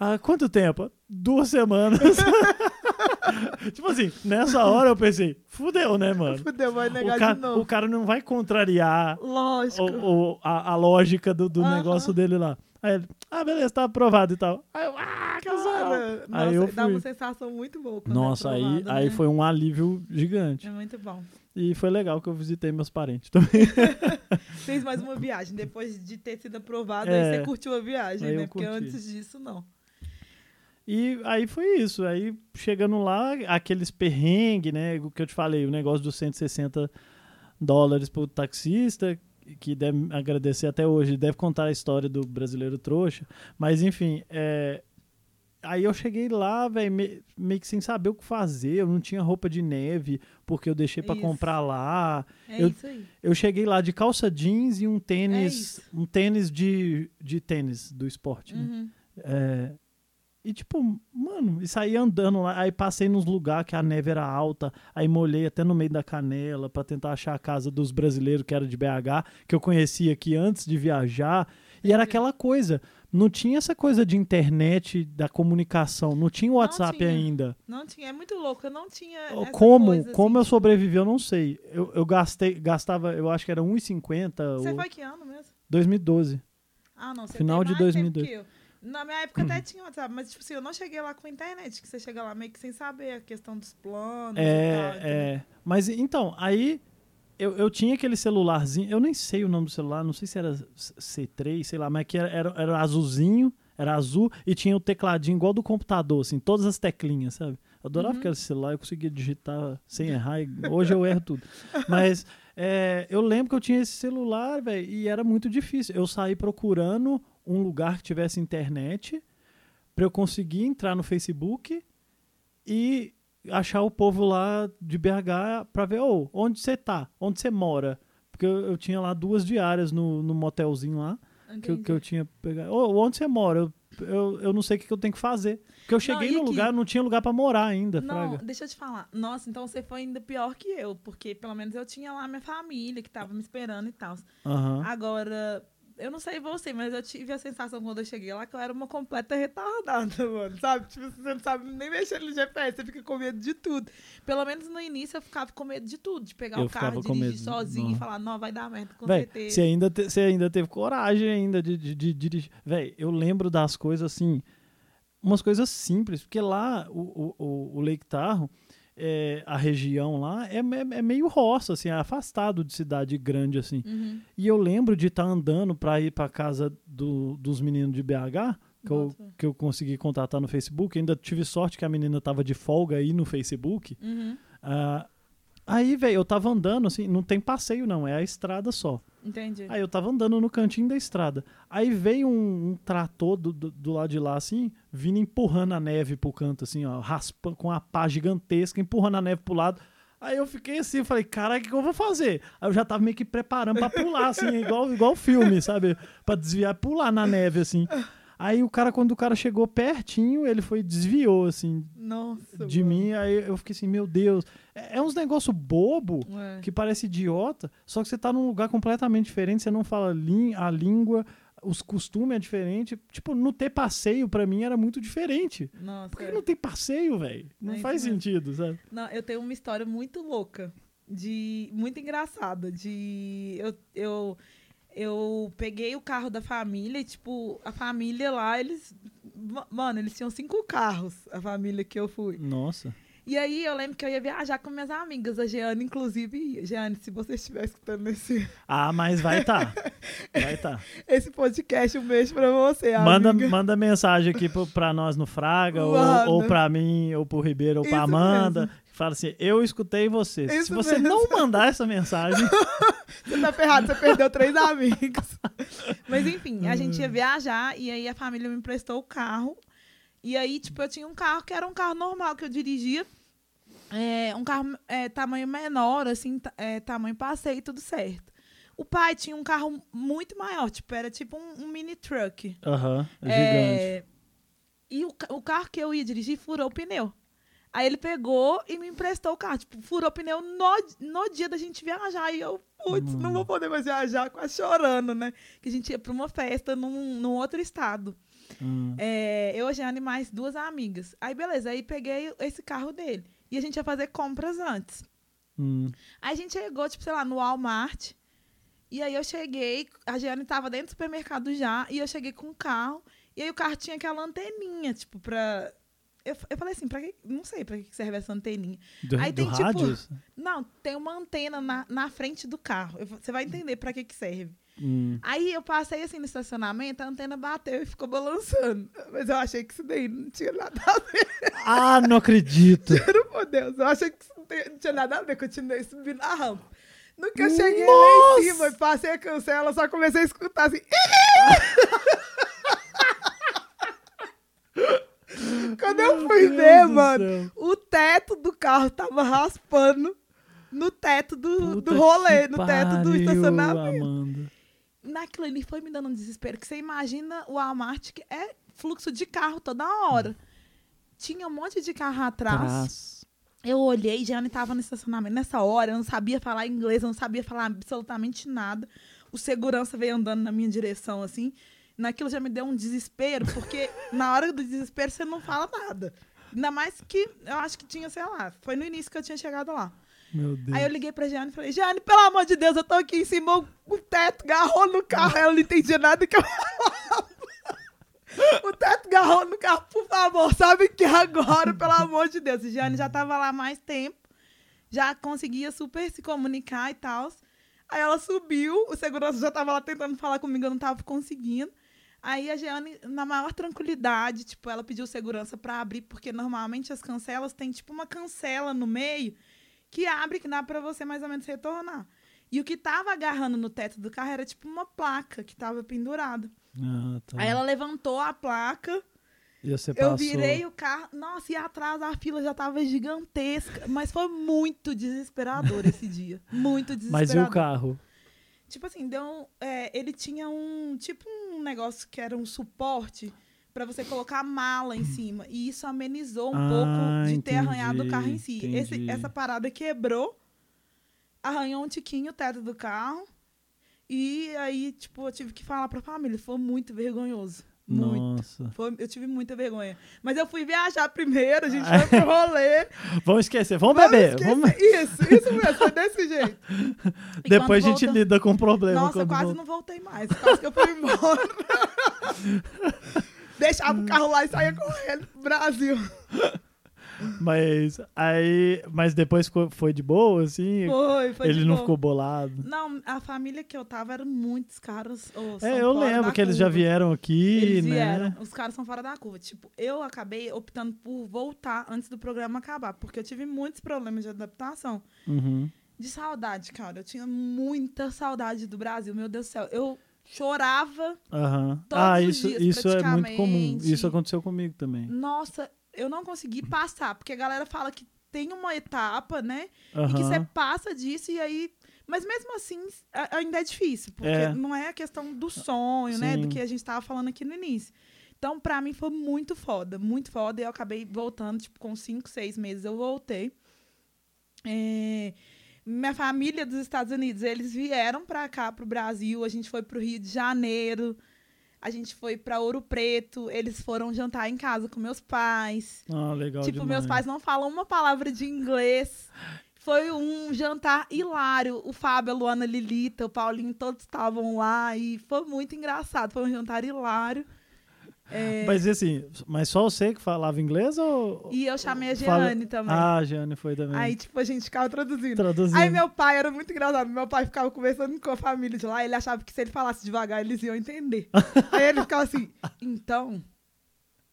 ah, quanto tempo? Duas semanas. tipo assim, nessa hora eu pensei, fudeu, né, mano? Fudeu, vai negar O, ca- de novo. o cara não vai contrariar Lógico. o- o- a, a lógica do, do negócio dele lá. Aí ele, ah, beleza, tá aprovado e tal. Aí eu, ah. Cara, Aí nossa, eu dá fui. uma sensação muito boa. quando Nossa, é aí, aprovado, aí né? foi um alívio gigante. É muito bom. E foi legal que eu visitei meus parentes também. Fez mais uma viagem. Depois de ter sido aprovado, É. aí você curtiu a viagem, né? Porque curti. antes disso, não. E aí foi isso. Aí chegando lá, aqueles perrengues, né? O que eu te falei, o negócio dos 160 dólares pro taxista, que deve agradecer até hoje, deve contar a história do brasileiro trouxa. Mas enfim, é, Aí eu cheguei lá, velho, me- meio que sem saber o que fazer. Eu não tinha roupa de neve, porque eu deixei pra Isso. comprar lá. É Eu- isso aí. Eu cheguei lá de calça jeans e um É tênis, isso. um tênis de, de tênis do esporte, né? Uhum. É, e tipo, mano, e saí andando lá, aí passei nos lugares que a neve era alta, aí molhei até no meio da canela pra tentar achar a casa dos brasileiros que era de BH, que eu conhecia aqui antes de viajar. E era Entendi. aquela coisa, não tinha essa coisa de internet, da comunicação, não tinha o WhatsApp tinha. ainda. Não tinha, é muito louco. Eu não tinha. Como, coisa, como eu assim. sobrevivi, eu não sei. Eu, eu gastei, gastava, eu acho que era 1,50 Você ou foi que ano mesmo? 2012. Ah, não. Você Final de mais 2002. tempo que eu. Na minha época até tinha WhatsApp, mas tipo assim, eu não cheguei lá com a internet, que você chega lá meio que sem saber a questão dos planos e tal. É, é. Mas então, aí eu, eu tinha aquele celularzinho, eu nem sei o nome do celular, não sei se era C3, sei lá, mas que era, era, era azulzinho, era azul e tinha o tecladinho igual do computador, assim, todas as teclinhas, sabe? Eu adorava Uhum. aquele celular, eu conseguia digitar sem errar, e hoje eu erro tudo. Mas é, eu lembro que eu tinha esse celular, velho, e era muito difícil. Eu saí procurando um lugar que tivesse internet para eu conseguir entrar no Facebook e achar o povo lá de BH pra ver, ô, onde você tá? Onde você mora? Porque eu, eu tinha lá duas diárias no, no motelzinho lá, que, eu- que eu tinha pegado. Ô, onde você mora? Eu eu, eu não sei o que, eu tenho que fazer. Porque eu cheguei e no lugar, não tinha lugar pra morar ainda, Não, Fraga. deixa eu te falar. Nossa, então você foi ainda pior que eu, porque pelo menos eu tinha lá minha família que tava me esperando e tal. Aham. Agora, eu não sei você, mas eu tive a sensação quando eu cheguei lá que eu era uma completa retardada, mano. Sabe? Tipo, você não sabe nem mexer no GPS, você fica com medo de tudo. Pelo menos no início eu ficava com medo de tudo, de pegar Eu o carro, dirigir medo, sozinho não. e falar, não, vai dar merda com Véi, certeza. você ainda, te- você ainda teve coragem ainda de de- de dirigir. Véi, eu lembro das coisas assim, umas coisas simples, porque lá o, o, o- Lake é, a região lá, é, é- é meio roça, assim, é afastado de cidade grande, assim. Uhum. E eu lembro de estar andando pra ir pra casa do- dos meninos de BH, que eu, que eu consegui contatar no Facebook. Ainda tive sorte que a menina tava de folga aí no Facebook. Uhum. Ah, aí, velho, eu tava andando, assim, não tem passeio não, é a estrada só. Entendi. Aí eu tava andando no cantinho da estrada. Aí veio um, um trator do, do, do lado de lá, assim, vindo empurrando a neve pro canto, assim, ó, raspando com uma pá gigantesca, empurrando a neve pro lado. Aí eu fiquei assim, falei, caralho, o que, que eu vou fazer? Aí eu já tava meio que preparando pra pular, assim, igual, igual filme, sabe? Pra desviar, pular na neve, assim. Aí o cara, quando o cara chegou pertinho, ele foi, desviou, assim, Nossa. de mano. mim. Aí eu fiquei assim, meu Deus. É, é uns negócio bobo É. que parece idiota, só que você tá num lugar completamente diferente, você não fala a língua, os costumes é diferente. Tipo, não ter passeio pra mim era muito diferente. Nossa. Por que é. não tem passeio, velho? Não É faz sentido, sabe? Não, eu tenho uma história muito louca, de muito engraçada, de eu, eu eu peguei o carro da família e tipo a família lá eles ma- mano eles tinham cinco carros a família que eu fui Nossa. e aí eu lembro que eu ia viajar com minhas amigas a Jeane inclusive. Jeane se você estiver escutando esse Ah, mas vai tá. Vai tá. esse podcast um beijo pra você Manda, amiga. manda mensagem aqui pro, pra nós no Fraga, ou, ou pra mim, ou pro Ribeiro, ou pra Isso Amanda. mesmo. Fala assim, eu escutei você. Se Isso você mesmo. não mandar essa mensagem, Você tá ferrado, você perdeu três amigos. Mas enfim, a Hum. gente ia viajar e aí a família me emprestou o carro. E aí, tipo, eu tinha um carro que era um carro normal que eu dirigia. É, um carro é, tamanho menor, assim, é, tamanho passeio, tudo certo. O pai tinha um carro muito maior, tipo, era tipo um, um mini truck. aham, gigante. É, e o, o carro que eu ia dirigir furou o pneu. Aí ele pegou e me emprestou o carro. Tipo, furou o pneu no, no dia da gente viajar. E eu, putz, não vou poder mais viajar, quase chorando, né? Que a gente ia pra uma festa num, num outro estado. Hum. É, eu, a Jeane e mais duas amigas. Aí, beleza, aí peguei esse carro dele. E a gente ia fazer compras antes. Hum. Aí a gente chegou, tipo, sei lá, no Walmart. E aí eu cheguei, a Giane tava dentro do supermercado já, e eu cheguei com o carro. E aí o carro tinha aquela anteninha, tipo, pra. Eu, eu falei assim, pra que. Não sei pra que serve essa anteninha. Do, Aí do tem, tipo, rádio? Não, tem uma antena na, na frente do carro. Eu- Você vai entender pra que, que serve. Hum. Aí eu passei assim no estacionamento, a antena bateu e ficou balançando. Mas eu achei que isso daí não tinha nada a ver. Ah, não acredito. Juro por Deus, eu achei que isso não tinha nada a ver, continuei subindo a rampa. No que eu cheguei lá em cima e passei a cancela, só comecei a escutar assim. Quando eu fui Meu ver, Deus do mano, o teto do carro tava raspando no teto do, Puta do rolê, no teto do pariu, estacionamento. Amanda. Naquilo ali foi me dando um desespero, que você imagina o Walmart que é fluxo de carro toda hora. Tinha um monte de carro atrás. Trás. Eu olhei, Jeane estava no estacionamento. Nessa hora, eu não sabia falar inglês, eu não sabia falar absolutamente nada. O segurança veio andando na minha direção, assim. Naquilo já me deu um desespero, porque na hora do desespero você não fala nada. Ainda mais que eu acho que tinha, sei lá, foi no início que eu tinha chegado lá. Meu Deus. Aí eu liguei pra Jeane e falei, Jeane, pelo amor de Deus, eu tô aqui em cima, o- teto garrou no carro. Ela não entendia nada que eu falava. O teto garrou no carro, por favor, sabe que agora, pelo amor de Deus. A Jeane já tava lá mais tempo, já conseguia super se comunicar e tal. Aí ela subiu, o segurança já tava lá tentando falar comigo, eu não tava conseguindo. Aí a Jeane, na maior tranquilidade, tipo, ela pediu segurança pra abrir, porque normalmente as cancelas têm tipo uma cancela no meio que abre, que dá pra você mais ou menos retornar. E o que tava agarrando no teto do carro era tipo uma placa que tava pendurada. Ah, tá. Aí ela levantou a placa, E você eu passou. virei o carro. Nossa, e atrás a fila já tava gigantesca. Mas foi muito desesperador esse dia. Muito Mas desesperador. e o carro? Tipo assim, deu é, ele tinha um. Tipo um negócio que era um suporte pra você colocar a mala em cima. E isso amenizou um Ah, pouco de ter entendi, arranhado o carro em si. Esse- essa parada quebrou, arranhou um tiquinho o teto do carro. E aí, tipo, eu tive que falar pra família. Foi muito vergonhoso. Muito. Nossa. Foi- eu tive muita vergonha. Mas eu fui viajar primeiro, a gente foi pro rolê. Vamos esquecer, vamos, Vamos beber. esquecer. Vamos... Isso, isso mesmo, foi desse jeito. E Depois a gente volta- lida com o problema. Nossa, quase volta. não voltei mais. Quase que eu fui embora. Deixava o carro lá e saía correndo pro Brasil. Mas aí, mas depois ficou- foi de boa, assim? Foi, foi Ele não boa. ficou bolado. Não, a família que eu tava eram muitos caras. são É, eu lembro que eles já curva. vieram aqui, Eles né? vieram. Os caras são fora da curva. Tipo, eu acabei optando por voltar antes do programa acabar, porque eu tive muitos problemas de adaptação. Uhum. De saudade, cara. Eu tinha muita saudade do Brasil, meu Deus do céu. Eu chorava. Todos Ah, os isso, dias, isso é muito comum. Isso aconteceu comigo também. Nossa, eu não consegui passar, porque a galera fala que tem uma etapa, né? E que você passa disso e aí. Mas mesmo assim, ainda é difícil, porque É. não é a questão do sonho, né? Do Sim. que a gente tava falando aqui no início. Então, pra mim, foi muito foda, muito foda. E eu acabei voltando, tipo, com cinco, seis meses eu voltei. É, Minha família dos Estados Unidos, eles vieram pra cá, pro Brasil. A gente foi pro Rio de Janeiro. A gente foi pra Ouro Preto. Eles foram jantar em casa com meus pais. Ah, legal Tipo, demais. meus pais não falam uma palavra de inglês. Foi um jantar hilário. O Fábio, a Luana, a Lilita, o Paulinho, todos estavam lá e foi muito engraçado. Foi um jantar hilário. É, Mas assim, mas só você que falava inglês ou... E eu chamei a Fala- Jeane também. Ah, a Jeane foi também. Aí, tipo, a gente ficava traduzindo. Traduzindo. Aí meu pai era muito engraçado. Meu pai ficava conversando com a família de lá. Ele achava que se ele falasse devagar, eles iam entender. Aí ele ficava assim, então,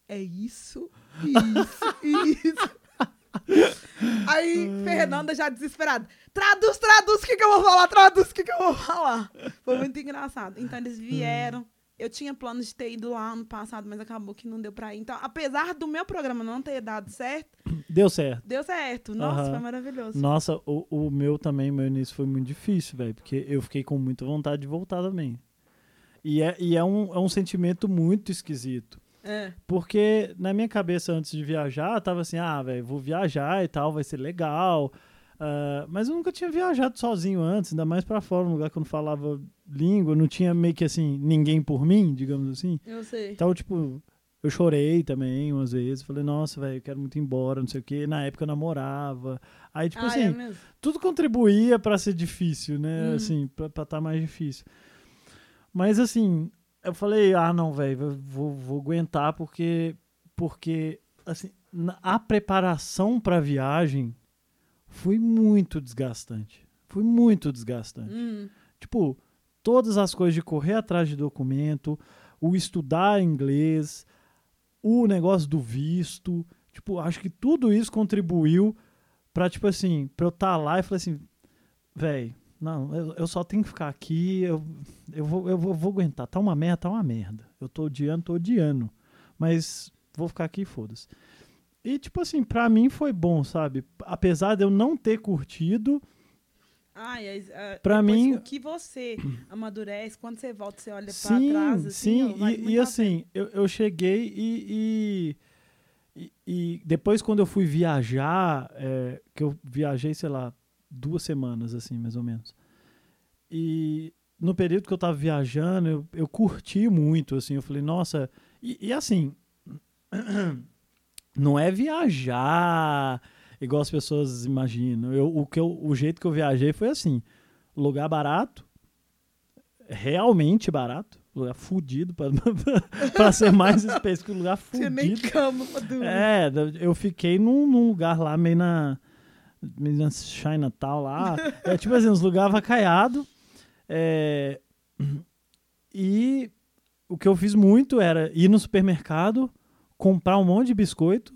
é isso, isso, isso. Aí Fernanda já desesperada. Traduz, traduz o que, que eu vou falar, traduz o que, que eu vou falar. Foi muito engraçado. Então eles vieram. Eu tinha planos de ter ido lá ano passado, mas acabou que não deu pra ir. Então, apesar do meu programa não ter dado certo, Deu certo. deu certo. Nossa, Aham. foi maravilhoso. Nossa, o, o meu também, meu início foi muito difícil, velho, porque eu fiquei com muita vontade de voltar também. E é, e é, um, é um sentimento muito esquisito. É. Porque na minha cabeça, antes de viajar, tava assim, ah, velho, vou viajar e tal, vai ser legal. Ah, mas eu nunca tinha viajado sozinho antes, ainda mais pra fora, num lugar que eu não falava língua, não tinha meio que assim, ninguém por mim, digamos assim. Eu sei. Então, tipo, eu chorei também umas vezes. Falei, nossa, velho, eu quero muito ir embora, não sei o quê. Na época eu namorava. Aí, tipo ah, assim, é tudo contribuía pra ser difícil, né? Uhum. Assim, pra estar tá mais difícil. Mas, assim, eu falei, ah, não, velho, vou, vou aguentar porque, porque assim, a preparação pra viagem foi muito desgastante. Foi muito desgastante. Hum. Tipo, todas as coisas de correr atrás de documento, o estudar inglês, o negócio do visto, tipo, acho que tudo isso contribuiu pra, tipo assim, pra eu estar lá e falar assim, véi, não, eu, eu só tenho que ficar aqui, eu, eu, vou, eu vou, vou aguentar, tá uma merda, tá uma merda. Eu tô odiando, tô odiando, mas vou ficar aqui foda-se. E, tipo assim, pra mim foi bom, sabe? Apesar de eu não ter curtido, Ai, ah, Pra mim- O que você amadurece, quando você volta, você olha pra Sim, trás, assim, sim. ó, vale e, e a assim, eu, eu cheguei e, e, e- e depois quando eu fui viajar, é, que eu viajei, sei lá, duas semanas, assim, mais ou menos. E no período que eu tava viajando, eu, eu curti muito, assim, eu falei, nossa, e, e assim, não é viajar igual as pessoas imaginam. Eu, o, que eu, o jeito que eu viajei foi assim, lugar barato, realmente barato, lugar fudido, para ser mais específico, lugar Tinha nem fudido. cama pra dormir. É, eu fiquei num, num lugar lá meio na, meio na Chinatown lá, é tipo assim, uns lugares avacaiados, é, e o que eu fiz muito era ir no supermercado, comprar um monte de biscoito,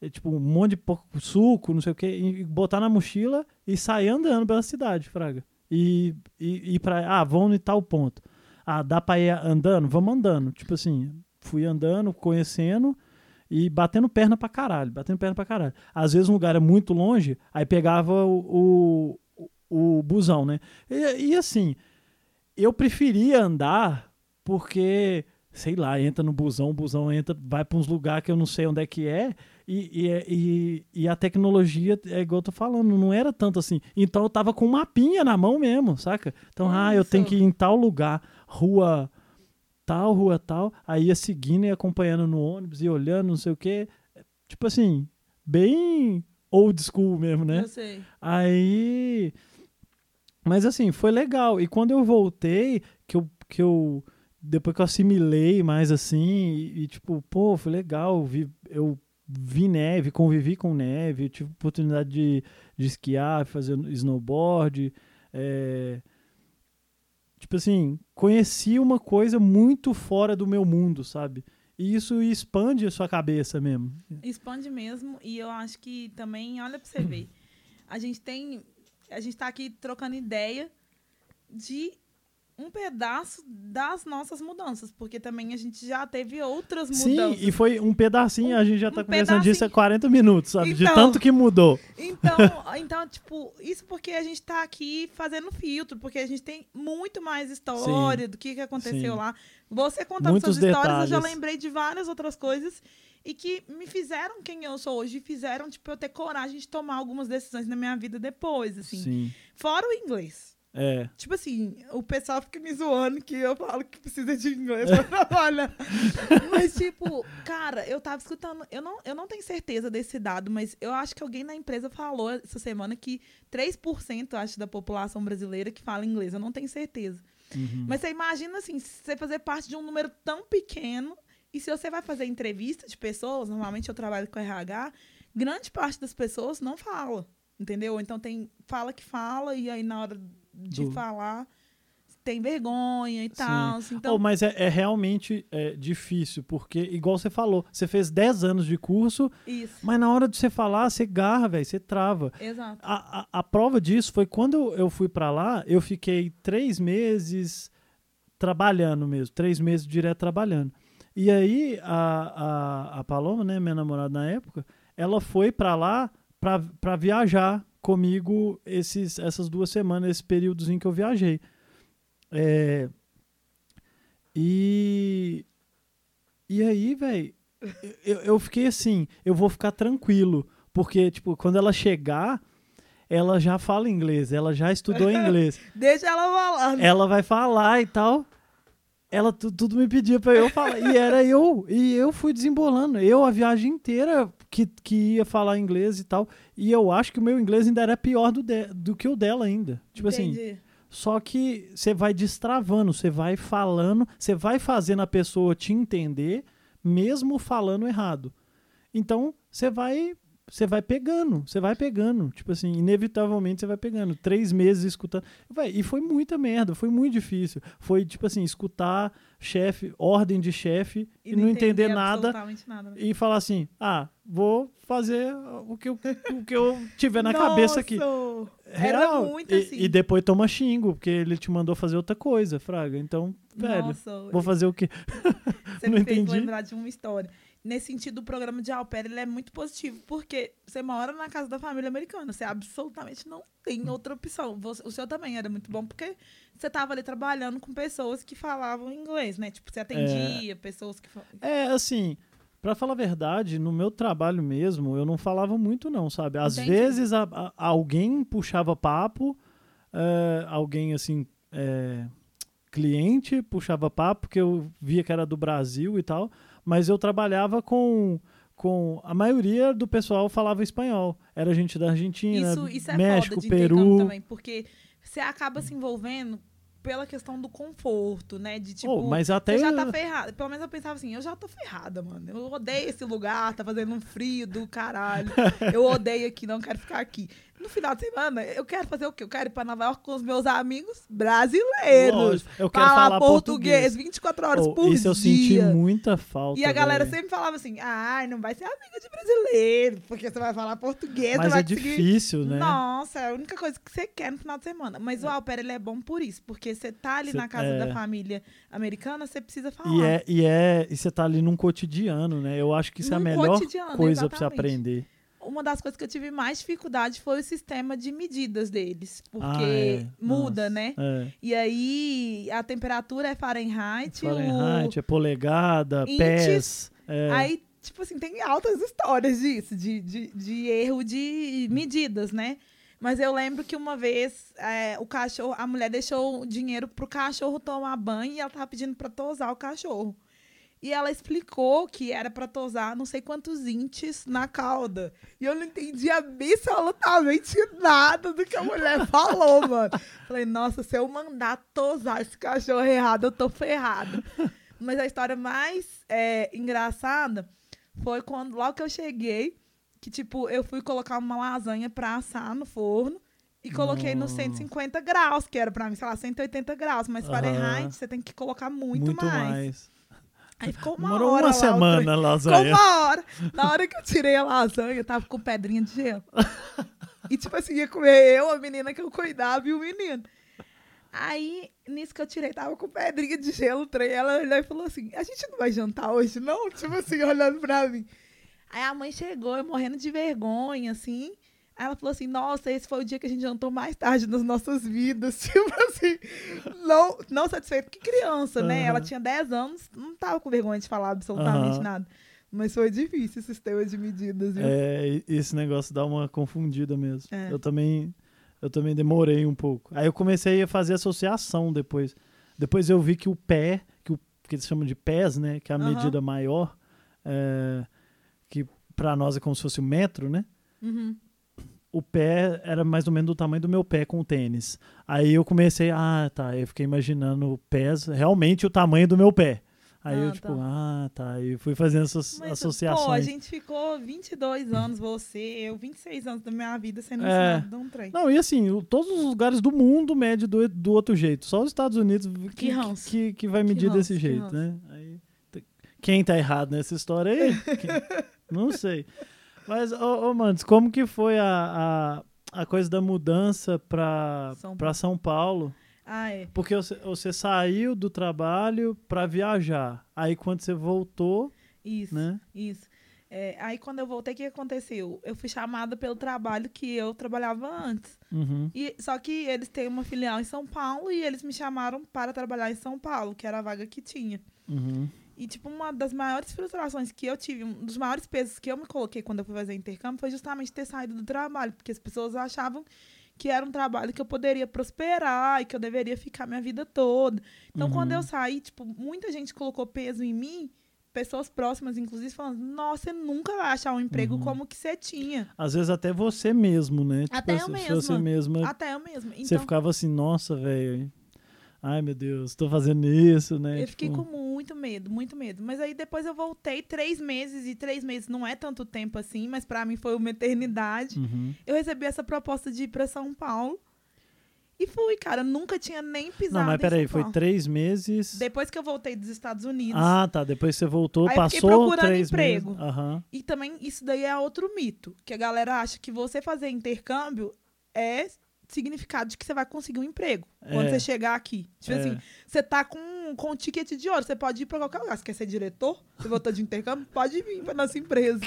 é, tipo, um monte de suco, não sei o que, e botar na mochila e sair andando pela cidade, Fraga. E, e, pra. Ah, vamos em tal ponto. Ah, dá pra ir andando? Vamos andando. Tipo assim, fui andando, conhecendo e batendo perna pra caralho, batendo perna pra caralho. Às vezes um lugar é muito longe, aí pegava o, o, o busão, né? E, e assim, eu preferia andar porque sei lá, entra no busão, o busão entra, vai para uns lugares que eu não sei onde é que é, e, e, e, e, a tecnologia, é igual eu tô falando, não era tanto assim. Então eu tava com um mapinha na mão mesmo, saca? Então, Isso. ah, eu tenho que ir em tal lugar, rua tal, rua tal, aí ia seguindo e acompanhando no ônibus e olhando, não sei o quê. Tipo assim, bem old school mesmo, né? Eu sei. Aí. Mas assim, foi legal. E quando eu voltei, que eu. Que eu depois que eu assimilei mais assim, e, e tipo, pô, foi legal. Vi, eu vi neve, convivi com neve, tive oportunidade de, de esquiar, fazer snowboard. É, tipo assim, conheci uma coisa muito fora do meu mundo, sabe? E isso expande a sua cabeça mesmo. Expande mesmo. E eu acho que também, olha pra você ver. A gente tem. A gente tá aqui trocando ideia de um pedaço das nossas mudanças, porque também a gente já teve outras mudanças. Sim, e foi um pedacinho, um, a gente já tá um conversando disso há 40 minutos, sabe? Então, de tanto que mudou. Então, então, tipo, isso porque a gente tá aqui fazendo filtro, porque a gente tem muito mais história Sim. do que, que aconteceu Sim. lá. Você contando Muitos suas histórias, detalhes. eu já lembrei de várias outras coisas e que me fizeram quem eu sou hoje, fizeram, tipo, eu ter coragem de tomar algumas decisões na minha vida depois, assim. Sim. Fora o inglês. É. Tipo assim, o pessoal fica me zoando que eu falo que precisa de inglês pra trabalhar. mas, tipo, cara, eu tava escutando. Eu não, eu não tenho certeza desse dado, mas eu acho que alguém na empresa falou essa semana que 3% acho da população brasileira que fala inglês. Eu não tenho certeza. Uhum. Mas você imagina assim, você fazer parte de um número tão pequeno. E se você vai fazer entrevista de pessoas, normalmente eu trabalho com RH, grande parte das pessoas não fala. Entendeu? Então tem fala que fala, e aí na hora de do... falar tem vergonha e Sim. tal. Assim, então... Oh, mas é, é realmente é, difícil, porque, igual você falou, você fez 10 anos de curso, Isso. mas na hora de você falar, você garra, velho, você trava. Exato. A, a, a, prova disso foi quando eu fui para lá, eu fiquei três meses trabalhando mesmo, três meses direto trabalhando. E aí a, a, a Paloma, né, minha namorada na época, ela foi para lá para viajar comigo esses, essas duas semanas, esse períodozinho que eu viajei. É, e, e aí, velho, eu, eu fiquei assim, eu vou ficar tranquilo, porque, tipo, quando ela chegar, ela já fala inglês, ela já estudou inglês. Deixa ela falar. Ela vai falar e tal ela tudo me pedia para eu falar. e era eu. E eu fui desembolando. Eu a viagem inteira que, que ia falar inglês e tal. E eu acho que o meu inglês ainda era pior do, de, do que o dela ainda. Tipo assim, Entendi. assim. Só que você vai destravando, você vai falando, você vai fazendo a pessoa te entender, mesmo falando errado. Então, você vai você vai pegando, você vai pegando. Tipo assim, inevitavelmente você vai pegando. Três meses escutando. Vai, e foi muita merda, foi muito difícil. Foi, tipo assim, escutar chefe, ordem de chefe e, e, não entender, nada, nada né? e falar assim: ah, vou fazer o que eu, o que eu tiver na cabeça aqui. Real. Era muito assim. E, e, depois toma xingo, porque ele te mandou fazer outra coisa, Fraga. Então, velho, Nossa, vou fazer o quê? Você não me fez entendi. lembrar de uma história nesse sentido, o programa de au pair ele é muito positivo, porque você mora na casa da família americana, você absolutamente não tem outra opção. Você, o seu também era muito bom, porque você estava ali trabalhando com pessoas que falavam inglês, né? Tipo, você atendia é, pessoas que falavam... É, assim, para falar a verdade, no meu trabalho mesmo, eu não falava muito não, sabe? Às Entendi. vezes a, a, alguém puxava papo, é, alguém, assim... É, cliente puxava papo, porque eu via que era do Brasil e tal, mas eu trabalhava com com a maioria do pessoal falava espanhol. Era gente da Argentina, isso, isso é México, Peru. Também, porque você acaba se envolvendo pela questão do conforto, né? De tipo, oh, mas até você já tá ferrada. Pelo menos eu pensava assim, eu já tô ferrada, mano. Eu odeio esse lugar, tá fazendo um frio do caralho. eu odeio aqui, não quero ficar aqui. No final de semana, eu quero fazer o quê? Eu quero ir para Nova York com os meus amigos brasileiros. Lógico, eu quero falar, falar português, português 24 horas oh, por isso dia. Isso eu senti muita falta. E a galera sempre falava assim: ai, ah, não vai ser amiga de brasileiro, porque você vai falar português. Mas é difícil, né? Nossa, é a única coisa que você quer no final de semana. Mas o au pair, ele é bom por isso, porque você tá ali cê, na casa é... da família americana, você precisa falar. E, é, e, é, e você tá ali num cotidiano, né? Eu acho que isso num é a melhor coisa para você aprender. Uma das coisas que eu tive mais dificuldade foi o sistema de medidas deles. Porque Ah, é. muda, Nossa. né? É. E aí a temperatura é Fahrenheit. Fahrenheit, o... é polegada, Inches. pés. É. Aí, tipo assim, tem altas histórias disso, de, de, de erro de medidas, né? Mas eu lembro que uma vez é, o cachorro, a mulher deixou o dinheiro pro cachorro tomar banho e ela tava pedindo pra tosar o cachorro. E ela explicou que era pra tosar não sei quantos inches na cauda. E eu não entendi absolutamente nada do que a mulher falou, mano. Falei, nossa, se eu mandar tosar esse cachorro errado, eu tô ferrada. Mas a história mais é, engraçada foi quando, logo que eu cheguei, que, tipo, eu fui colocar uma lasanha pra assar no forno e coloquei nos Nossa. 150 graus, que era pra mim, sei lá, 180 graus. Mas Aham. Fahrenheit, você tem que colocar muito, mais. Aí ficou uma Demorou hora uma lá, semana a Ficou lasanha. uma hora. Na hora que eu tirei a lasanha, tava com pedrinha de gelo. E, tipo assim, ia comer eu, a menina que eu cuidava e o menino. Aí, nisso que eu tirei, tava com pedrinha de gelo, trem. Ela olhou e falou assim: A gente não vai jantar hoje, não? Tipo assim, olhando pra mim. Aí a mãe chegou, eu morrendo de vergonha, assim. Ela falou assim: Nossa, esse foi o dia que a gente jantou mais tarde nas nossas vidas. Tipo assim, não, não satisfeito. Que criança, né? Aham. Ela tinha 10 anos, não tava com vergonha de falar absolutamente Aham. nada. Mas foi difícil esse sistema de medidas, viu? É, esse negócio dá uma confundida mesmo. É. Eu também eu também demorei um pouco. Aí eu comecei a fazer associação depois. Depois eu vi que o pé, que, o, que eles chamam de pés, né, que é a Aham. medida maior, é, que para nós é como se fosse o metro, né? Uhum. O pé era mais ou menos do tamanho do meu pé com o tênis. Aí eu comecei, ah, tá, eu fiquei imaginando pés, realmente o tamanho do meu pé. Aí eu Ah, tipo, tá. ah, tá, e fui fazendo essas Mas, associações. pô, a gente ficou 22 anos, você, eu, 26 anos da minha vida sendo É. ensinado de um trem. Não, e assim, todos os lugares do mundo mede do, do outro jeito. Só os Estados Unidos que, Que que, que vai medir ranço, desse que jeito, né? Aí, quem tá errado nessa história aí? Quem- Não sei. Mas, ô, ô Mandes, como que foi a, a, a coisa da mudança pra, São pra São Paulo? Ah, é. Porque você, você saiu do trabalho pra viajar. Aí quando você voltou, Isso, né? isso. É, aí quando eu voltei, o que aconteceu? Eu fui chamada pelo trabalho que eu trabalhava antes. Uhum, E, só que eles têm uma filial em São Paulo e eles me chamaram para trabalhar em São Paulo, que era a vaga que tinha. uhum, E, tipo, uma das maiores frustrações que eu tive, um dos maiores pesos que eu me coloquei quando eu fui fazer intercâmbio foi justamente ter saído do trabalho, porque as pessoas achavam que era um trabalho que eu poderia prosperar e que eu deveria ficar minha vida toda. Então, Uhum. quando eu saí, tipo, muita gente colocou peso em mim, pessoas próximas, inclusive, falando: Nossa, você nunca vai achar um emprego Uhum. como que você tinha. Às vezes até você mesmo, né? Até eu se- se mesma. você mesma Até eu mesma. Você Então, ficava assim, nossa, velho. Ai, meu Deus, tô fazendo isso, né? Eu fiquei Tipo, com muito medo, muito medo. Mas aí depois eu voltei três meses, e três meses não é tanto tempo assim, mas pra mim foi uma eternidade. uhum. Eu recebi essa proposta de ir pra São Paulo. E fui, cara. Nunca tinha nem pisado Não, mas peraí, foi três meses. Depois que eu voltei dos Estados Unidos. Ah, tá. Depois você voltou, Aí fiquei passou procurando três emprego. meses. Aham. E também isso daí é outro mito. Que a galera acha que você fazer intercâmbio é significado de que você vai conseguir um emprego quando É. você chegar aqui. Tipo É. assim, você tá com, com um ticket de ouro, você pode ir pra qualquer lugar. Você quer ser diretor? Você voltou de intercâmbio? Pode vir pra nossa empresa.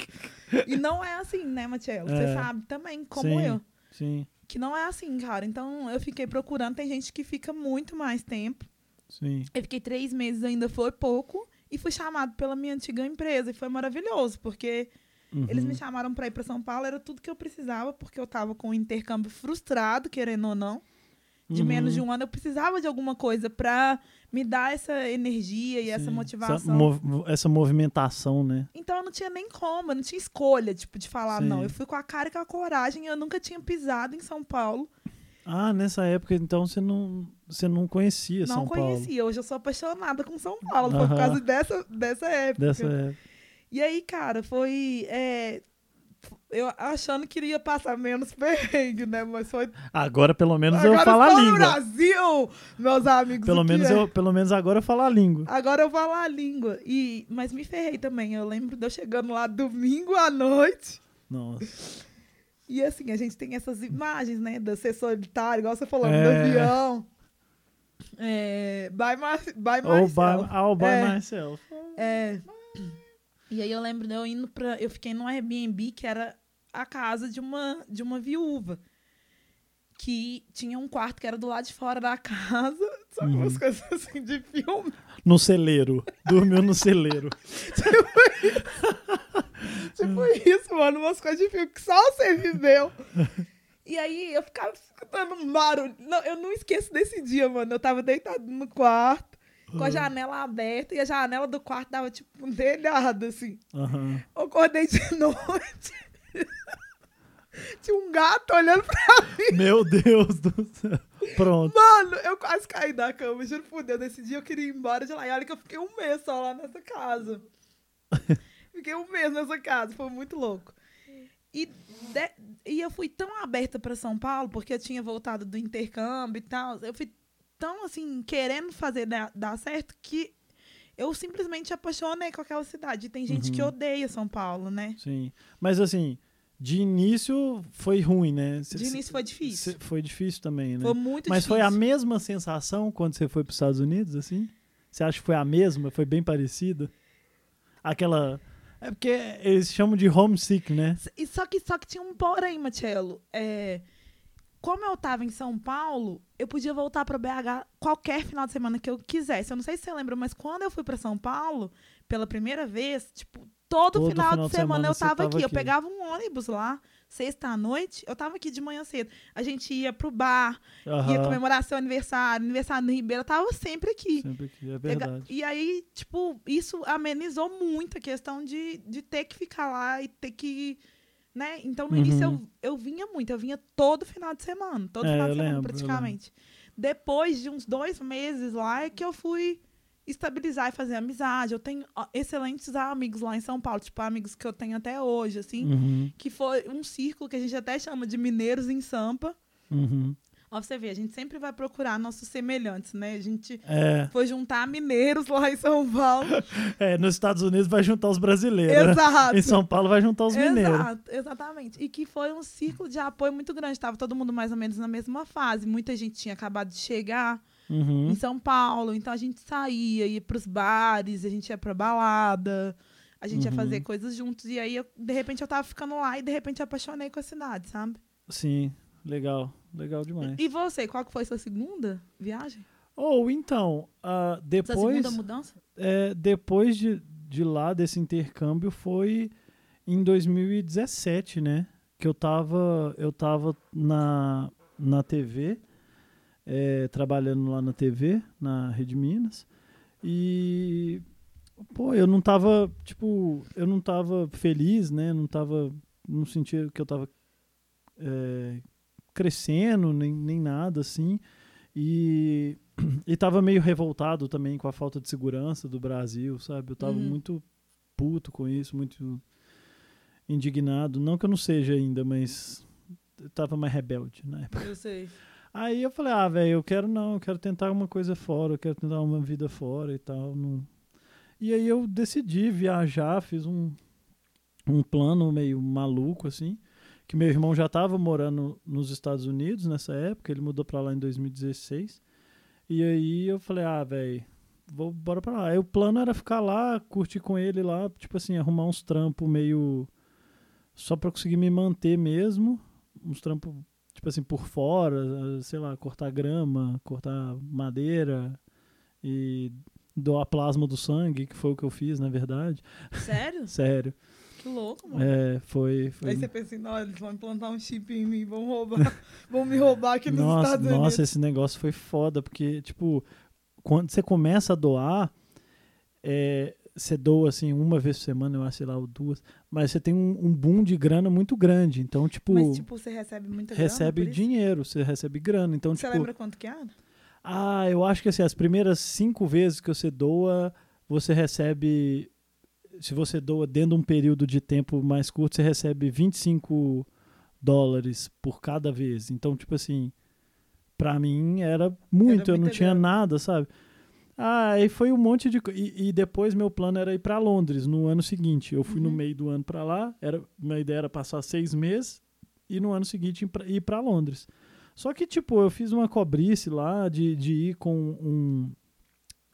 E não é assim, né, Matiel? Você É. sabe também, como Sim. eu. Sim, Que não é assim, cara. Então eu fiquei procurando. Tem gente que fica muito mais tempo. sim. Eu fiquei três meses ainda, foi pouco. E fui chamado pela minha antiga empresa. E foi maravilhoso, porque Uhum. eles me chamaram pra ir pra São Paulo. Era tudo que eu precisava, porque eu tava com um intercâmbio frustrado, querendo ou não. De Uhum. menos de um ano, eu precisava de alguma coisa pra me dar essa energia e essa Sim. motivação. Essa, mov- essa movimentação, né? Então eu não tinha nem como, eu não tinha escolha, tipo, de falar Sim. não. Eu fui com a cara e com a coragem. Eu nunca tinha pisado em São Paulo. Ah, nessa época, então, você não, você não conhecia não São Paulo. conhecia. Hoje eu sou apaixonada com São Paulo. Aham. por causa dessa, dessa época. Dessa época. E aí, cara, foi. é, eu achando que iria passar menos perrengue, né? Mas foi. Agora, pelo menos, Agora eu falo a língua. Brasil, meus amigos. Pelo menos, é? eu, pelo menos agora eu falo a língua. Agora eu falo a língua. E, mas me ferrei também. Eu lembro de eu chegando lá domingo à noite. Nossa. E assim, a gente tem essas imagens, né? Da ser solitário, igual você falando, do É. avião. É, by, Mar by myself. by, all by É. myself. É. E aí eu lembro de eu indo pra. Eu fiquei num Airbnb que era a casa de uma, de uma viúva. Que tinha um quarto que era do lado de fora da casa. Sabe Uhum. umas coisas assim de filme? No celeiro. Dormiu no celeiro. Tipo isso, mano. Umas coisas de filme que só você viveu. E aí eu ficava escutando um barulho. Não, eu não esqueço desse dia, mano. Eu tava deitado no quarto, com a janela aberta, e a janela do quarto dava tipo um telhado, assim. Aham. Eu acordei de noite. Tinha um gato olhando pra mim. Meu Deus do céu. Pronto. Mano, eu quase caí da cama, juro por Deus. Nesse dia eu queria ir embora de lá. E olha que eu fiquei um mês só lá nessa casa. fiquei um mês nessa casa, foi muito louco. E, de- e eu fui tão aberta pra São Paulo, porque eu tinha voltado do intercâmbio e tal. Eu fui tão, assim, querendo fazer dar, dar certo que eu simplesmente apaixonei com aquela cidade. E tem gente que Uhum. odeia São Paulo, né? Sim. Mas assim, de início foi ruim, né? Cê- De início foi cê- difícil. foi difícil também, né? Foi muito Mas difícil. foi a mesma sensação quando você foi para os Estados Unidos, assim? Você acha que foi a mesma? Foi bem parecida? Aquela. É porque eles chamam de homesick, né? E só que só que tinha um porém, Marcelo. É, como eu tava em São Paulo, eu podia voltar para BH qualquer final de semana que eu quisesse. Eu não sei se você lembra, mas quando eu fui para São Paulo pela primeira vez, tipo, todo, Todo final, final de de semana, semana eu tava, tava aqui. Eu aqui. pegava um ônibus lá, sexta à noite, eu tava aqui de manhã cedo. A gente ia pro bar, ia Aham. comemorar seu aniversário, aniversário no Ribeiro, eu tava sempre aqui. Sempre que é verdade. E aí, tipo, isso amenizou muito a questão de, de ter que ficar lá e ter que. Né? Então, no Uhum. início eu, eu vinha muito, eu vinha todo final de semana, todo É, final de semana lembro, praticamente. Depois de uns dois meses lá é que eu fui estabilizar e fazer amizade. Eu tenho excelentes amigos lá em São Paulo, tipo, amigos que eu tenho até hoje, assim, Uhum, que foi um círculo que a gente até chama de Mineiros em Sampa. uhum. Ó, você vê, a gente sempre vai procurar nossos semelhantes, né? A gente É, foi juntar mineiros lá em São Paulo. é, nos Estados Unidos vai juntar os brasileiros. né? Exato. Em São Paulo vai juntar os mineiros. Exato, exatamente. E que foi um círculo de apoio muito grande. Tava todo mundo mais ou menos na mesma fase. Muita gente tinha acabado de chegar Uhum. em São Paulo. Então a gente saía, ia pros bares, a gente ia pra balada, a gente ia Uhum. fazer coisas juntos. E aí, eu- de repente, eu tava ficando lá e de repente apaixonei com a cidade, sabe? Sim, legal. Legal demais. E você, qual que foi sua segunda viagem? Ou então, ah, Sua depois. segunda mudança? é, depois de, de lá, desse intercâmbio, foi em 2017, né? Que eu tava, eu tava na, na TV, é, trabalhando lá na TV, na Rede Minas. E, pô, eu não tava, tipo, eu não tava feliz, né? Não tava, não sentia que eu tava é, crescendo, nem, nem nada, assim. E e tava meio revoltado também com a falta de segurança do Brasil, sabe? Eu tava Uhum. muito puto com isso, muito indignado. Não que eu não seja ainda, mas eu tava mais rebelde na época. Eu sei. Aí eu falei, ah, velho, eu quero não, eu quero tentar uma coisa fora, eu quero tentar uma vida fora e tal. Não... E aí eu decidi viajar, fiz um, um plano meio maluco, assim, que meu irmão já estava morando nos Estados Unidos nessa época, ele mudou pra lá em 2016. E aí eu falei, ah, velho, vou bora pra lá. Aí o plano era ficar lá, curtir com ele lá, tipo assim, arrumar uns trampos meio só pra conseguir me manter mesmo, uns trampos tipo assim por fora, sei lá, cortar grama, cortar madeira e doar plasma do sangue, que foi o que eu fiz, na verdade. Sério? Sério. Que louco, mano. É, foi, foi Aí você pensa assim, não, eles vão implantar um chip em mim, vão roubar, vão me roubar aqui nos nossa, Estados Unidos. nossa, esse negócio foi foda, porque, tipo, quando você começa a doar, é, você doa, assim, uma vez por semana, eu acho, sei lá, ou duas, mas você tem um, um boom de grana muito grande, então, tipo, Mas, tipo, você recebe muita grana recebe por isso? dinheiro, você recebe grana, então, Você tipo, lembra quanto que era? ah, eu acho que, assim, as primeiras cinco vezes que você doa, você recebe, se você doa dentro de um período de tempo mais curto, você recebe 25 dólares por cada vez, então, tipo assim, pra mim era muito, eu não tinha nada, sabe? Ah, aí foi um monte de. E, e depois meu plano era ir pra Londres no ano seguinte. Eu fui no Uhum. meio do ano pra lá. Era, minha ideia era passar seis meses e no ano seguinte ir pra Londres. Só que, tipo, eu fiz uma cobrice lá de, de ir com um.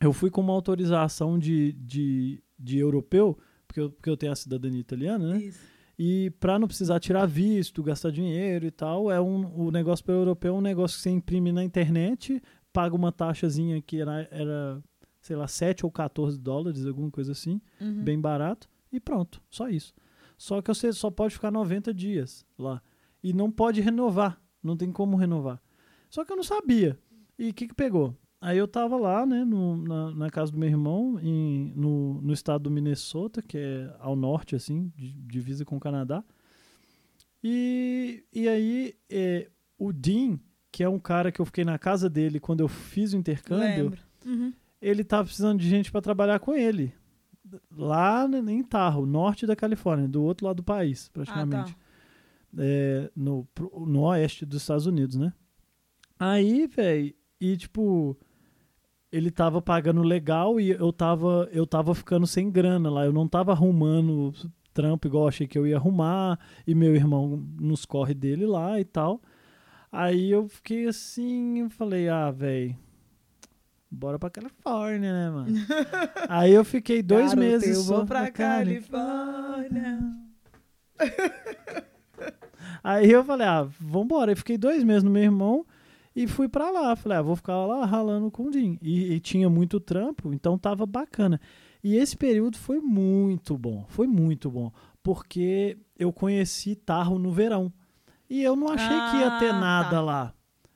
Eu fui com uma autorização de, de, de europeu, porque eu, porque eu tenho a cidadania italiana, né? Isso. E para não precisar tirar visto, gastar dinheiro e tal, é um, o negócio para europeu é um negócio que você imprime na internet, paga uma taxazinha que era, era sei lá, 7 ou 14 dólares, alguma coisa assim, Uhum. bem barato, e pronto, só isso. Só que você só pode ficar 90 dias lá. E não pode renovar, não tem como renovar. Só que eu não sabia. E o que, que pegou? Aí eu tava lá, né, no- na, na casa do meu irmão, em, no, no estado do Minnesota, que é ao norte, assim, divisa com o Canadá. E, e aí, é, o Dean, que é um cara que eu fiquei na casa dele quando eu fiz o intercâmbio. Uhum. ele tava precisando de gente para trabalhar com ele. Lá em Tahoe, norte da Califórnia, do outro lado do país, Ah, praticamente. tá. É, no, no oeste dos Estados Unidos, né? Aí, velho, e tipo, ele tava pagando legal e eu tava, eu tava ficando sem grana lá. Eu não tava arrumando trampo igual eu achei que eu ia arrumar. E meu irmão nos corre dele lá e tal. Aí eu fiquei assim, eu falei, ah, velho, bora pra Califórnia, né, mano? Aí eu fiquei dois Garoto, meses eu vou pra na Cali- Califórnia. Aí eu falei, ah, vambora. Eu fiquei dois meses no meu irmão e fui pra lá. Falei, ah, vou ficar lá ralando com o Dinho. E, e tinha muito trampo, então tava bacana. E esse período foi muito bom, foi muito bom. Porque eu conheci Tarro no verão. E eu não achei que ia ter Ah, nada tá. lá.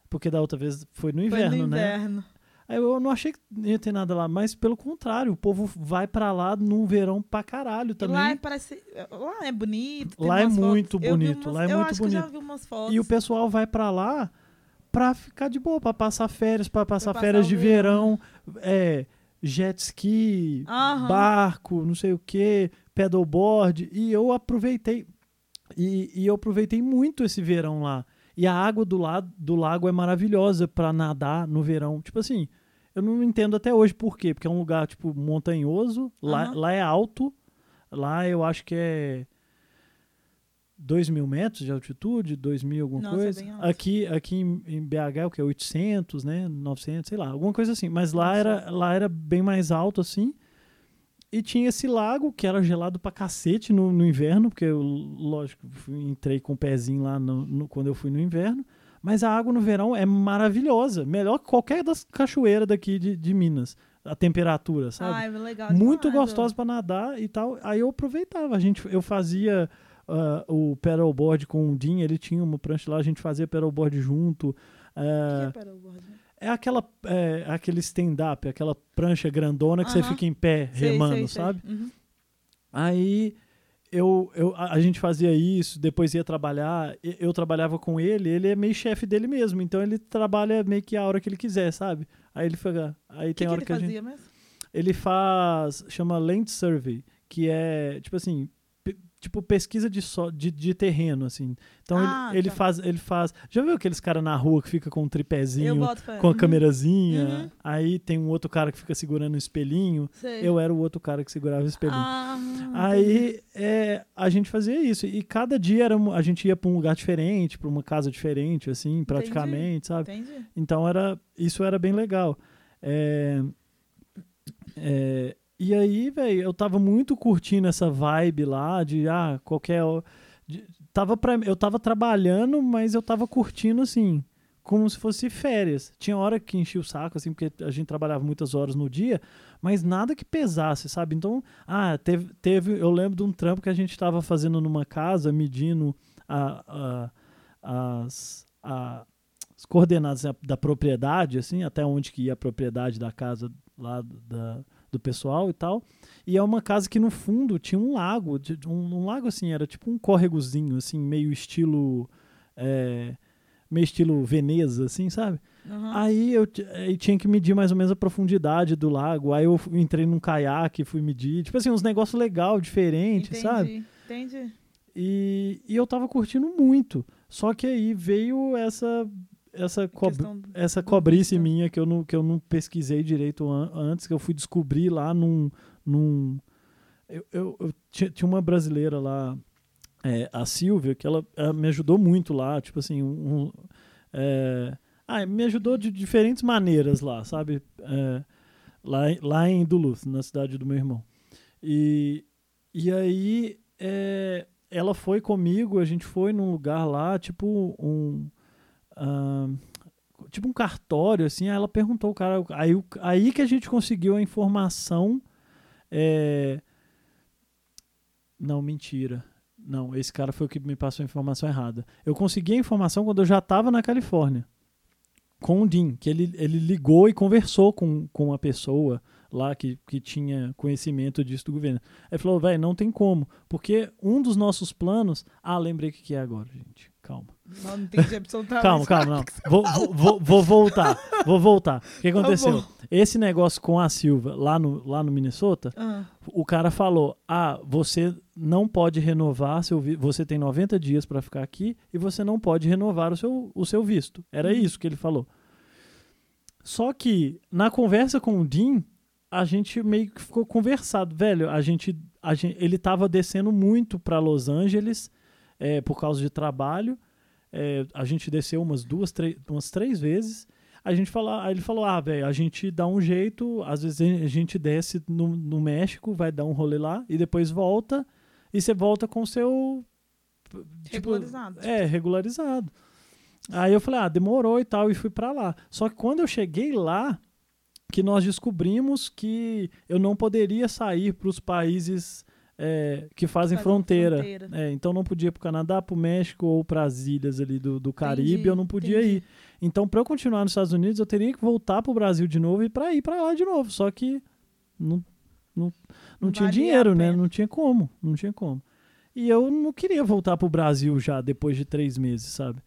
Porque da outra vez foi no Foi inverno, no né? inverno. Aí eu não achei que ia ter nada lá, mas pelo contrário, o povo vai pra lá no verão pra caralho também. Lá é, parece, lá é bonito. Lá é fotos. muito vi bonito, umas- lá é muito bonito. fotos. E o pessoal vai pra lá pra ficar de boa, pra passar férias, pra passar férias de verão. verão, é, jet ski, Aham. barco, não sei o que, pedalboard. E eu aproveitei e, e eu aproveitei muito esse verão lá. E a água do, lado, do lago é maravilhosa pra nadar no verão. Tipo assim, eu não entendo até hoje por quê. Porque é um lugar, tipo, montanhoso. Lá, Aham. lá é alto. Lá eu acho que é 2 mil metros de altitude, 2 mil alguma Nossa, é coisa. bem alto. aqui aqui em, em BH é o que? 800, né? 900, sei lá. Alguma coisa assim. Mas lá era, lá era bem mais alto, assim. E tinha esse lago que era gelado pra cacete no, no inverno, porque eu, lógico, fui- entrei com o pezinho lá no- no- quando eu fui no inverno. Mas a água no verão é maravilhosa. Melhor que qualquer das cachoeiras daqui de, de Minas. A temperatura, sabe? Ai, legal Muito demais, ó. gostosa pra nadar e tal. Aí eu aproveitava. A gente, eu fazia ah, o pedalboard com o Dean, ele tinha uma prancha lá, a gente fazia pedalboard junto. O Ah, que é paddleboard? é aquela, é, aquele stand-up, aquela prancha grandona que você Aham. fica em pé Sei, remando, sei, sei. sabe? Uhum. Aí eu, eu, a, a gente fazia isso, depois ia trabalhar. e- Eu trabalhava com ele, ele é meio chefe dele mesmo, então ele trabalha meio que a hora que ele quiser, sabe? Aí ele fica. Aí O que, tem que hora ele que a gente. mesmo? Ele faz. chama Land Survey, que é, tipo assim. Tipo pesquisa de, so, de, de terreno, assim. Então Ah, ele, ele tá. faz. Ele faz. Já viu aqueles caras na rua que fica com um tripézinho, com a Uhum. câmerazinha? Uhum. Aí tem um outro cara que fica segurando um espelhinho. Sei. Eu era o outro cara que segurava o espelhinho. Ah, entendi. Aí é, a gente fazia isso. E cada dia era, a gente ia para um lugar diferente, para uma casa diferente, assim, praticamente, sabe? Entendi. Então era, isso era bem legal. É, é, e aí, velho, eu tava muito curtindo essa vibe lá de ah, qualquer. de- tava pra, eu tava trabalhando, mas eu tava curtindo assim, como se fosse férias. Tinha hora que enchia o saco, assim, porque a gente trabalhava muitas horas no dia, mas nada que pesasse, sabe? Então, ah, teve, teve eu lembro de um trampo que a gente tava fazendo numa casa, medindo a, a- as, a- as coordenadas da, da propriedade, assim, até onde que ia a propriedade da casa lá da, do pessoal e tal. E é uma casa que no fundo tinha um lago, um, um lago assim, era tipo um córregozinho, assim, meio estilo. é, meio estilo Veneza, assim, sabe? Uhum. Aí eu aí tinha que medir mais ou menos a profundidade do lago. Aí eu entrei num caiaque e fui medir. Tipo assim, uns negócios legal, diferentes, entendi, sabe? Entendi. E, e eu tava curtindo muito. Só que aí veio essa essa, essa cobrice minha que eu não, que eu não pesquisei direito an- antes, que eu fui descobrir lá num. num eu, eu, eu tinha, tinha uma brasileira lá, é, a Silvia, que ela, ela me ajudou muito lá, tipo assim, um, um, é, ah, me ajudou de diferentes maneiras lá, sabe? É, lá, em- lá em Duluth, na cidade do meu irmão. E, e aí é, ela foi comigo, a gente foi num lugar lá, tipo um. Ah, tipo um cartório, assim, aí ela perguntou o cara. Aí, aí que a gente conseguiu a informação. é, Não, mentira. Não, esse cara foi o que me passou a informação errada. Eu consegui a informação quando eu já estava na Califórnia. Com o Dean, que ele, ele ligou e conversou com, com uma pessoa lá que, que tinha conhecimento disso do governo. Aí falou, velho, não tem como. Porque um dos nossos planos. Ah, lembrei o que que é agora, gente. Calma. Não, não entendi absolutamente Calma, calma, não. Vou, vou, vou- voltar. Vou voltar. O que aconteceu? bom. Esse negócio com a Silva lá no, lá no Minnesota, Ah, o cara falou: Ah, você não pode renovar seu Você tem 90 dias para ficar aqui e você não pode renovar o seu, o seu visto. Era Uhum. isso que ele falou. Só que na conversa com o Dean, a gente meio que ficou conversado, velho. A gente, a gente, ele tava descendo muito para Los Angeles é, por causa de trabalho. É, a gente desceu umas duas, três, umas três vezes. A gente falou, aí ele falou: Ah, velho, a gente dá um jeito. Às vezes a gente desce no, no México, vai dar um rolê lá e depois volta. E você volta com o seu. tipo, regularizado. é, regularizado. Aí eu falei, ah, demorou e tal, e fui pra lá. Só que quando eu cheguei lá, que nós descobrimos que eu não poderia sair para os países é, que fazem Fazem fronteira. fronteira. É, então não podia ir para o Canadá, para o México ou para as ilhas ali do, do Caribe, Entendi, eu não podia entendi. ir. Então, para eu continuar nos Estados Unidos, eu teria que voltar para o Brasil de novo e para ir para lá de novo. Só que não, não, não, Não tinha dinheiro, né? Não tinha como, não tinha como. E eu não queria voltar para o Brasil já depois de três meses, sabe?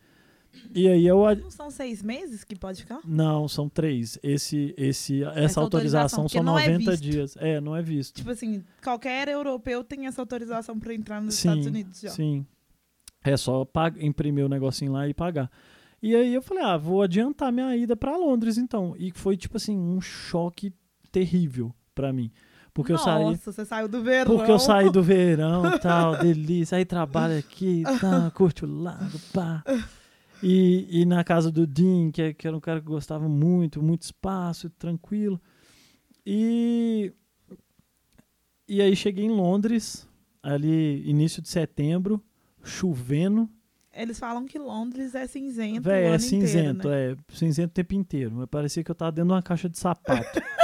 E aí eu Não são seis meses que pode ficar? não, são três. Esse, esse, essa, Essa autorização, autorização, são não é 90 visto. dias. É, não é visto. Tipo assim, qualquer europeu tem essa autorização para entrar nos sim, Estados Unidos já. sim. É só pag- imprimir o negocinho lá e pagar. E aí eu falei, ah, vou adiantar minha ida pra Londres então. E foi tipo assim, um choque terrível pra mim. Porque eu saí, Nossa, você saiu do verão. porque eu saí do verão, tal, delícia, aí trabalho aqui, tá, curte o lago, pá. E, e na casa do Dean, que, que era um cara que gostava muito, muito espaço, tranquilo. E, e aí cheguei em Londres, ali início de setembro, chovendo. Eles falam que Londres é cinzento. Véi, é cinzento, inteiro, né? é cinzento o tempo inteiro. Mas parecia que eu tava dentro de uma caixa de sapato.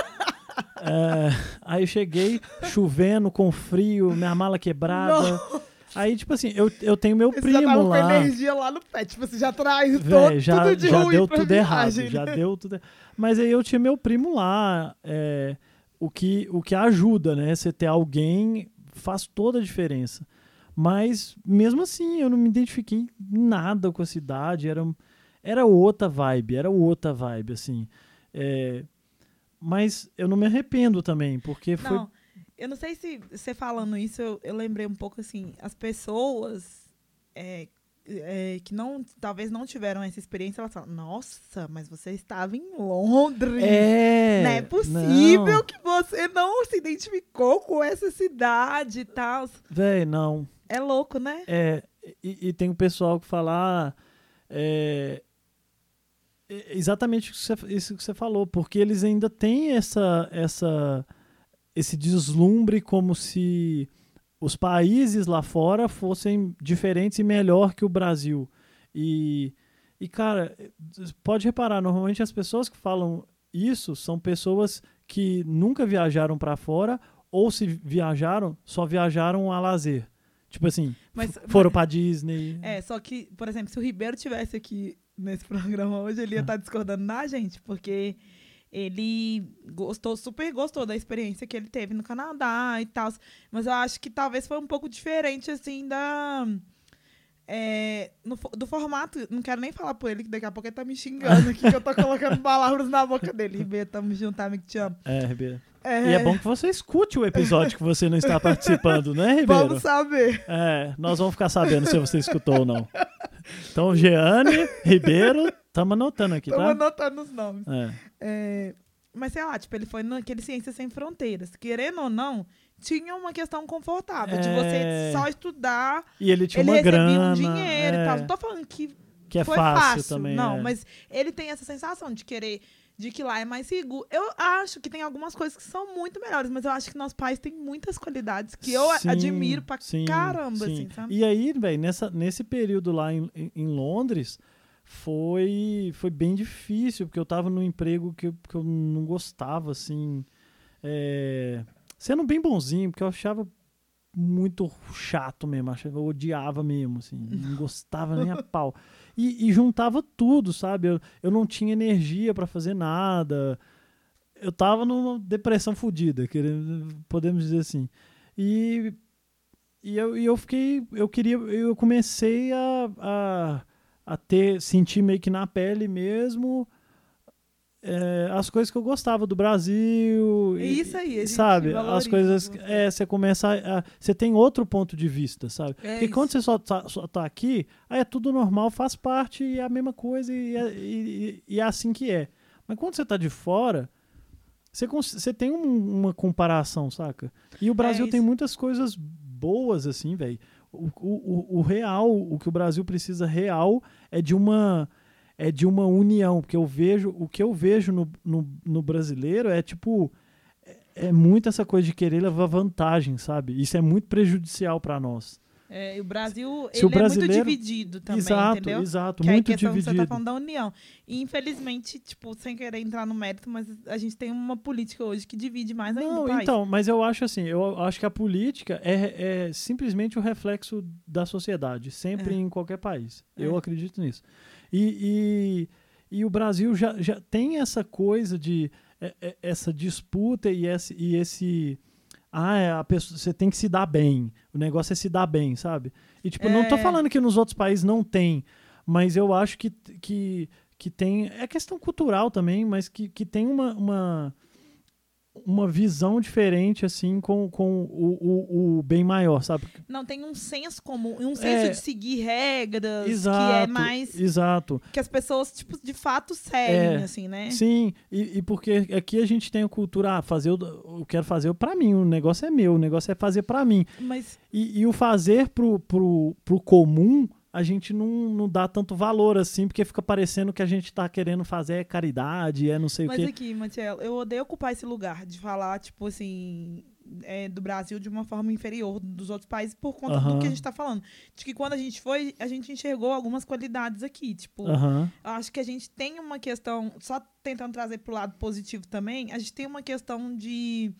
É, aí eu cheguei chovendo, com frio, minha mala quebrada. Aí, tipo assim, eu, eu tenho meu Você já primo tava lá. com energia lá no pé. Tipo, você já traiu Véi, todo, já, tudo de já ruim deu pra tudo viagem, errado. Já deu tudo Mas aí eu tinha meu primo lá. é, o, que, o que ajuda, né? Você ter alguém faz toda a diferença. Mas mesmo assim, eu não me identifiquei em nada com a cidade. Era, era outra vibe, era outra vibe, assim. É, mas eu não me arrependo também, porque foi. Eu não sei se você falando isso, eu, eu lembrei um pouco assim, as pessoas é, é, que não, talvez não tiveram essa experiência, elas falam, nossa, mas você estava em Londres. É, não é possível não. que você não se identificou com essa cidade e tal. Véi, não. É louco, né? É, e, e tem o pessoal que fala. ah, é, é exatamente isso que, você, isso que você falou, porque eles ainda têm essa, essa, esse deslumbre como se os países lá fora fossem diferentes e melhor que o Brasil. E, e cara, pode reparar, normalmente as pessoas que falam isso são pessoas que nunca viajaram para fora ou se viajaram, só viajaram a lazer. Tipo assim, Mas- foram mas- pra Disney. É, só que, por exemplo, se o Ribeiro tivesse aqui nesse programa hoje, ele ia Ah. estar discordando da gente, porque ele gostou, super gostou da experiência que ele teve no Canadá e tal. Mas eu acho que talvez foi um pouco diferente, assim, da. é, no do formato, não quero nem falar por ele, que daqui a pouco ele tá me xingando aqui, que eu tô colocando palavras na boca dele. Ribeiro, tamo junto, amigo, te amo. É, Ribeiro. É, E é bom que você escute o episódio que você não está participando, né, Ribeiro? Vamos saber. É, nós vamos ficar sabendo se você escutou ou não. Então, Jeane, Ribeiro, estamos anotando aqui, Estamos tá? anotando os nomes. É. É, mas sei lá, tipo, ele foi naquele Ciências Sem Fronteiras. Querendo ou não, tinha uma questão confortável de É. você só estudar, E ele tinha ele uma recebia grana. um dinheiro é. e tal. Não tô falando que, Que é foi fácil, fácil. também. Não, é. mas ele tem essa sensação de querer de que lá é mais seguro. Eu acho que tem algumas coisas que são muito melhores, mas eu acho que nossos pais têm muitas qualidades que eu Sim, admiro pra sim, caramba, sim. assim, sabe? E aí, velho, nessa nesse período lá em- em Londres, foi, foi bem difícil, porque eu tava num emprego que, eu- que eu não gostava, assim. é, sendo bem bonzinho, porque eu achava muito chato mesmo, achava, eu odiava mesmo, assim, não gostava nem a pau. E, e juntava tudo, sabe? Eu, eu não tinha energia pra fazer nada. Eu tava numa depressão fodida, podemos dizer assim. E, e, eu, e eu fiquei, eu queria, eu comecei a, a, a ter, sentir meio que na pele mesmo é, as coisas que eu gostava do Brasil. É isso aí, sabe? As coisas, você. é, você começa a, você tem outro ponto de vista, sabe? É Porque quando isso. você só tá, só tá aqui, aí é tudo normal, faz parte e é a mesma coisa e é, e- e é assim que é. Mas quando você tá de fora, você, você tem um- uma comparação, saca? E o Brasil tem É muitas coisas boas, assim, velho. O, o, o, real, o que o Brasil precisa real é de uma é de uma união, porque eu vejo o que eu vejo no, no, no brasileiro é tipo é, é muito essa coisa de querer levar vantagem, sabe? Isso é muito prejudicial pra nós. É, o Brasil, Se o ele é brasileiro- muito dividido também, exato, entendeu? exato, Que é a muito questão que você dividido. tá falando da união. E infelizmente, tipo, sem querer entrar no mérito, mas a gente tem uma política hoje que divide mais ainda Não, o país. então, mas eu acho assim, eu acho que a política é, é simplesmente o reflexo da sociedade, sempre É. em qualquer país. É. Eu acredito nisso. E, e, e o Brasil já, já tem essa coisa de é, é, essa disputa e esse, e esse ah, é, a pessoa, você tem que se dar bem. O negócio é se dar bem, sabe? E tipo, não tô É. falando que nos outros países não tem, mas eu acho que, que, que tem. É questão cultural também, mas que, que tem uma, uma, uma visão diferente, assim, com, com o, o, o bem maior, sabe? Não, tem um senso comum, um senso É. de seguir regras, Exato. que é mais. Exato. que as pessoas, tipo, de fato seguem, É. assim, né? Sim, e, e porque aqui a gente tem a cultura, ah, fazer o, eu quero fazer pra mim, o negócio é meu, o negócio é fazer pra mim. Mas E, e o fazer pro, pro, pro comum, a gente não, não dá tanto valor assim, porque fica parecendo que a gente tá querendo fazer é caridade, é não sei Mas o quê. aqui, Matiel, eu odeio ocupar esse lugar de falar, tipo assim, é, do Brasil de uma forma inferior dos outros países por conta do que a gente tá falando. De que quando a gente foi, a gente enxergou algumas qualidades aqui. Tipo, acho que a gente tem uma questão, só tentando trazer pro lado positivo também, a gente tem uma questão de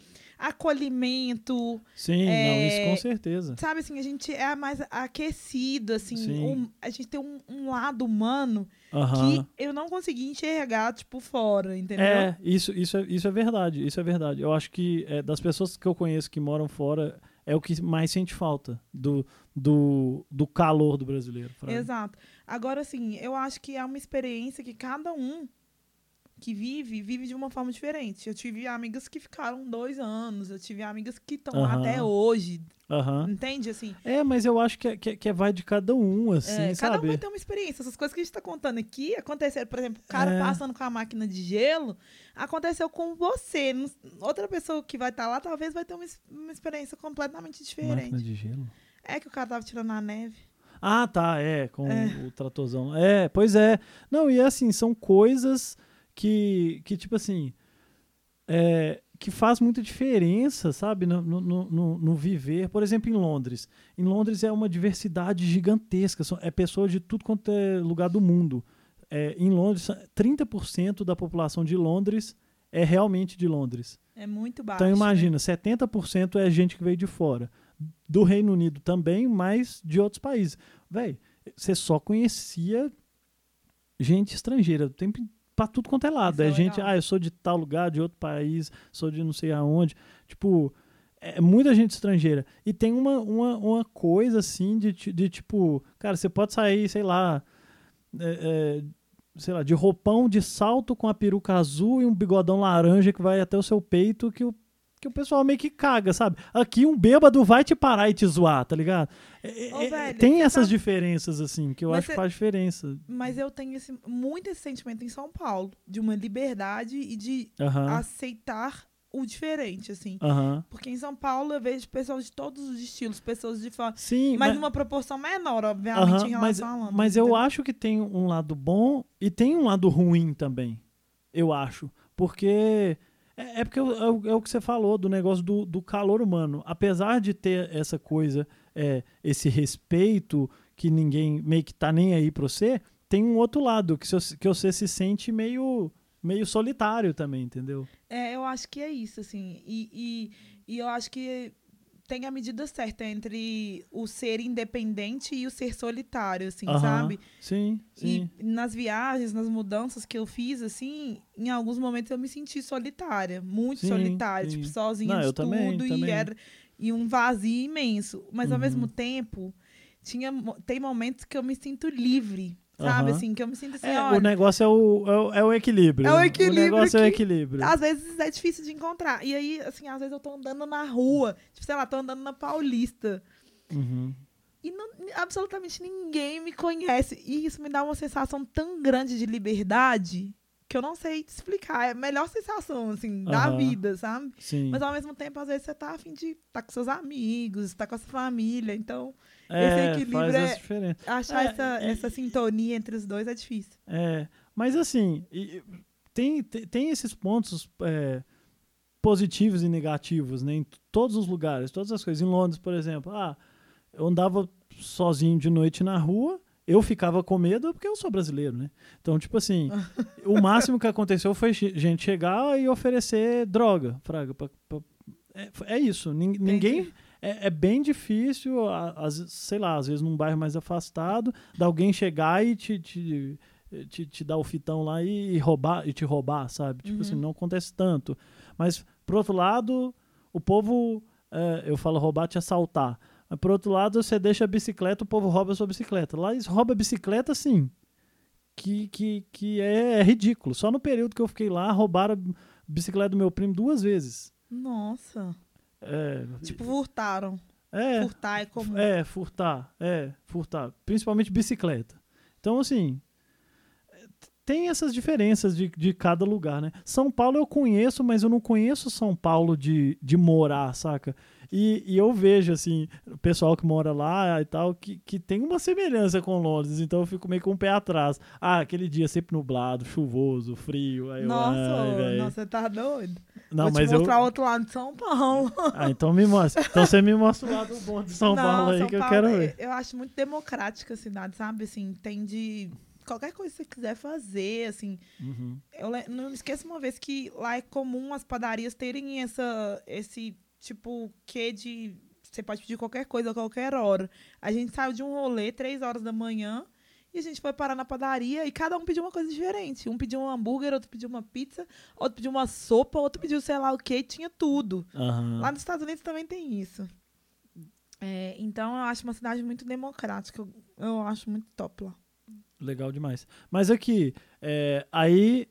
acolhimento, Sim, É, não, isso com certeza. sabe assim, a gente é mais aquecido, assim, Sim. um- a gente tem um, um lado humano que eu não consegui enxergar, tipo, fora, entendeu? É, isso, isso, é, isso é verdade, isso é verdade. Eu acho que é, das pessoas que eu conheço que moram fora, é o que mais sente falta do, do, do calor do brasileiro. Exato. Agora, assim, eu acho que é uma experiência que cada um que vive, vive de uma forma diferente. Eu tive amigas que ficaram dois anos, eu tive amigas que estão lá Aham. até hoje, Aham. entende? Assim, É, mas eu acho que, é- que, é- que é vai de cada um, assim, é, cada um sabe? vai ter uma experiência. Essas coisas que a gente tá contando aqui aconteceram, por exemplo, o cara É. passando com a máquina de gelo, aconteceu com você. Outra pessoa que vai estar lá talvez vai ter uma, uma experiência completamente diferente. Máquina de gelo. É que o cara tava tirando a neve. Ah, tá, é, com É. o tratorzão. É, pois é. Não, e assim, são coisas que, que tipo assim, é, que faz muita diferença, sabe, no, no, no, no viver. Por exemplo, em Londres. Em Londres é uma diversidade gigantesca, são- é pessoas de tudo quanto é lugar do mundo. É, em Londres, 30% da população de Londres é realmente de Londres. É muito baixo. Então né? imagina, 70% é gente que veio de fora. Do Reino Unido também, mas de outros países. Véi, você só conhecia gente estrangeira. Tem pra tudo quanto é lado. Isso é é gente, legal. ah, eu sou de tal lugar, de outro país, sou de não sei aonde. Tipo, é muita gente estrangeira. E tem uma, uma, uma coisa assim de, de tipo, cara, você pode sair, sei lá, é, é, sei lá, de roupão de salto com a peruca azul e um bigodão laranja que vai até o seu peito que o, que o pessoal meio que caga, sabe? Aqui um bêbado vai te parar e te zoar, tá ligado? É- Ô, é- velho, tem essas tá- diferenças, assim, que eu Mas acho que faz diferença. Mas eu tenho esse, muito esse sentimento em São Paulo, de uma liberdade e de Aham. aceitar o diferente, assim. Aham. Porque em São Paulo eu vejo pessoas de todos os estilos, pessoas de fora. Sim, Mas mas, numa proporção menor, obviamente, aham, em mas, relação a Londres. mas eu entendeu? acho que tem um lado bom e tem um lado ruim também. Eu acho. Porque. É, é porque é o, é o que você falou do negócio do, do calor humano. Apesar de ter essa coisa, é, esse respeito que ninguém meio que tá nem aí pra você, tem um outro lado que, você- que você se sente meio, meio solitário também, entendeu? É, eu acho que é isso, assim. E, e, e eu acho que tem a medida certa entre o ser independente e o ser solitário, assim, sabe? Sim, sim. E nas viagens, nas mudanças que eu fiz, assim, em alguns momentos eu me senti solitária, muito Sim, solitária, sim. tipo, sozinha Não, de eu também, tudo também. e era e um vazio imenso. Mas ao Uhum. mesmo tempo, tinha tem momentos que eu me sinto livre, sabe? Aham. Assim, que eu me sinto assim, É, olha, o negócio é o, é o, é equilíbrio. É o equilíbrio O negócio é o que- equilíbrio. às vezes é difícil de encontrar. E aí, assim, às vezes eu tô andando na rua, tipo, sei lá, tô andando na Paulista. Uhum. E não- absolutamente ninguém me conhece. E isso me dá uma sensação tão grande de liberdade que eu não sei te explicar. É a melhor sensação, assim, da Aham. vida, sabe? Sim. Mas ao mesmo tempo, às vezes, você tá afim de estar com seus amigos, estar com a sua família. Então, é, equilíbrio faz é- achar É, essa, e- essa sintonia entre os dois é difícil. É, mas assim, tem, tem, esses pontos é, positivos e negativos, né? Em todos os lugares, todas as coisas. Em Londres, por exemplo, ah, eu andava sozinho de noite na rua, eu ficava com medo porque eu sou brasileiro, né? Então, tipo assim, o máximo que aconteceu foi gente chegar e oferecer droga, fraga. pra- pra- é, é isso. nin- Ninguém. É, é bem difícil, às sei lá, às vezes num bairro mais afastado, de alguém chegar e te, te, te, te dar o fitão lá e, roubar e te roubar, sabe? Tipo Uhum. assim, não acontece tanto. Mas, por outro lado, o povo, é, eu falo roubar, te assaltar. Mas, por outro lado, você deixa a bicicleta, o povo rouba a sua bicicleta. Lá eles roubam a bicicleta, assim, que, que, que é, ridículo. Só no período que eu fiquei lá, roubaram a bicicleta do meu primo duas vezes. Nossa. É, Tipo, furtaram. é, Furtar é comum. é, furtar, é, furtar. Principalmente bicicleta. Então, assim, tem essas diferenças de, de cada lugar, né? São Paulo eu conheço, mas eu não conheço São Paulo de, de morar, saca? E, e eu vejo, assim, o pessoal que mora lá e tal, que, que tem uma semelhança com Londres, então eu fico meio com o pé atrás. Ah, aquele dia sempre nublado, chuvoso, frio. Aí eu, Nossa, ai, ô, véi. nossa, você tá doido? Não, Vou mas te eu. mostrar o outro lado de São Paulo. Ah, então me mostra. Então você me mostra o lado bom de São Não, Paulo aí São que eu Paulo, quero eu- ver. Eu acho muito democrática a cidade, sabe? Assim, tem de qualquer coisa que você quiser fazer, assim. Uhum. Eu não me esqueço uma vez que lá é comum as padarias terem essa, esse tipo quê de. Você pode pedir qualquer coisa a qualquer hora. A gente saiu de um rolê, três horas da manhã, e a gente foi parar na padaria e cada um pediu uma coisa diferente. Um pediu um hambúrguer, outro pediu uma pizza, outro pediu uma sopa, outro pediu sei lá o quê, e tinha tudo. Aham. Lá nos Estados Unidos também tem isso. É, então eu acho uma cidade muito democrática. Eu, eu acho muito top lá. Legal demais. Mas aqui, é, aí.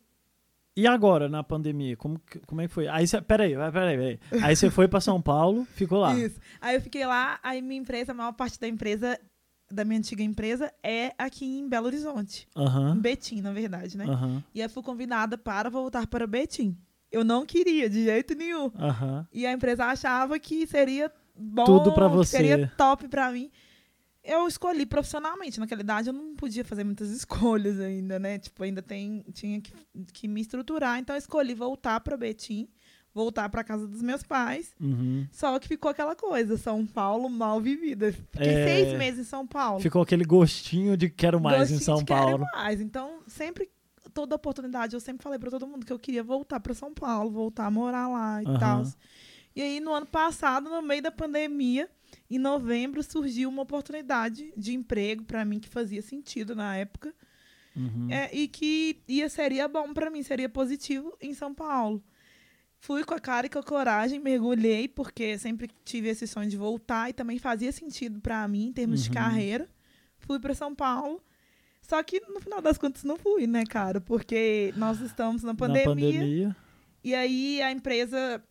E agora, na pandemia? Como, que- como é que foi? Aí você. Peraí, peraí, peraí. Aí você foi pra São Paulo, ficou lá. Isso. Aí eu fiquei lá, aí minha empresa, a maior parte da empresa, da minha antiga empresa, é aqui em Belo Horizonte. Em Aham. Betim, na verdade, né? Aham. E eu fui convidada para voltar para Betim. Eu não queria, de jeito nenhum. Aham. E a empresa achava que seria bom, Tudo pra que você. seria top pra mim. Eu escolhi profissionalmente. Naquela idade eu não podia fazer muitas escolhas ainda, né? Tipo, ainda tem, tinha que, que me estruturar. Então eu escolhi voltar pra Betim, voltar pra casa dos meus pais. Uhum. Só que ficou aquela coisa, São Paulo mal vivida. Fiquei É. seis meses em São Paulo. Ficou aquele gostinho de quero mais em Gostinho São de Paulo. mais. Então, sempre, toda oportunidade, eu sempre falei pra todo mundo que eu queria voltar pra São Paulo, voltar a morar lá e Aham. tal. E aí, no ano passado, no meio da pandemia, em novembro, surgiu uma oportunidade de emprego pra mim que fazia sentido na época. Uhum. É, e que ia, seria bom pra mim, seria positivo em São Paulo. Fui com a cara e com a coragem, mergulhei, porque sempre tive esse sonho de voltar e também fazia sentido pra mim em termos de Uhum. carreira. Fui pra São Paulo. Só que no final das contas não fui, né, cara? Porque nós estamos na pandemia, Na pandemia. e aí a empresa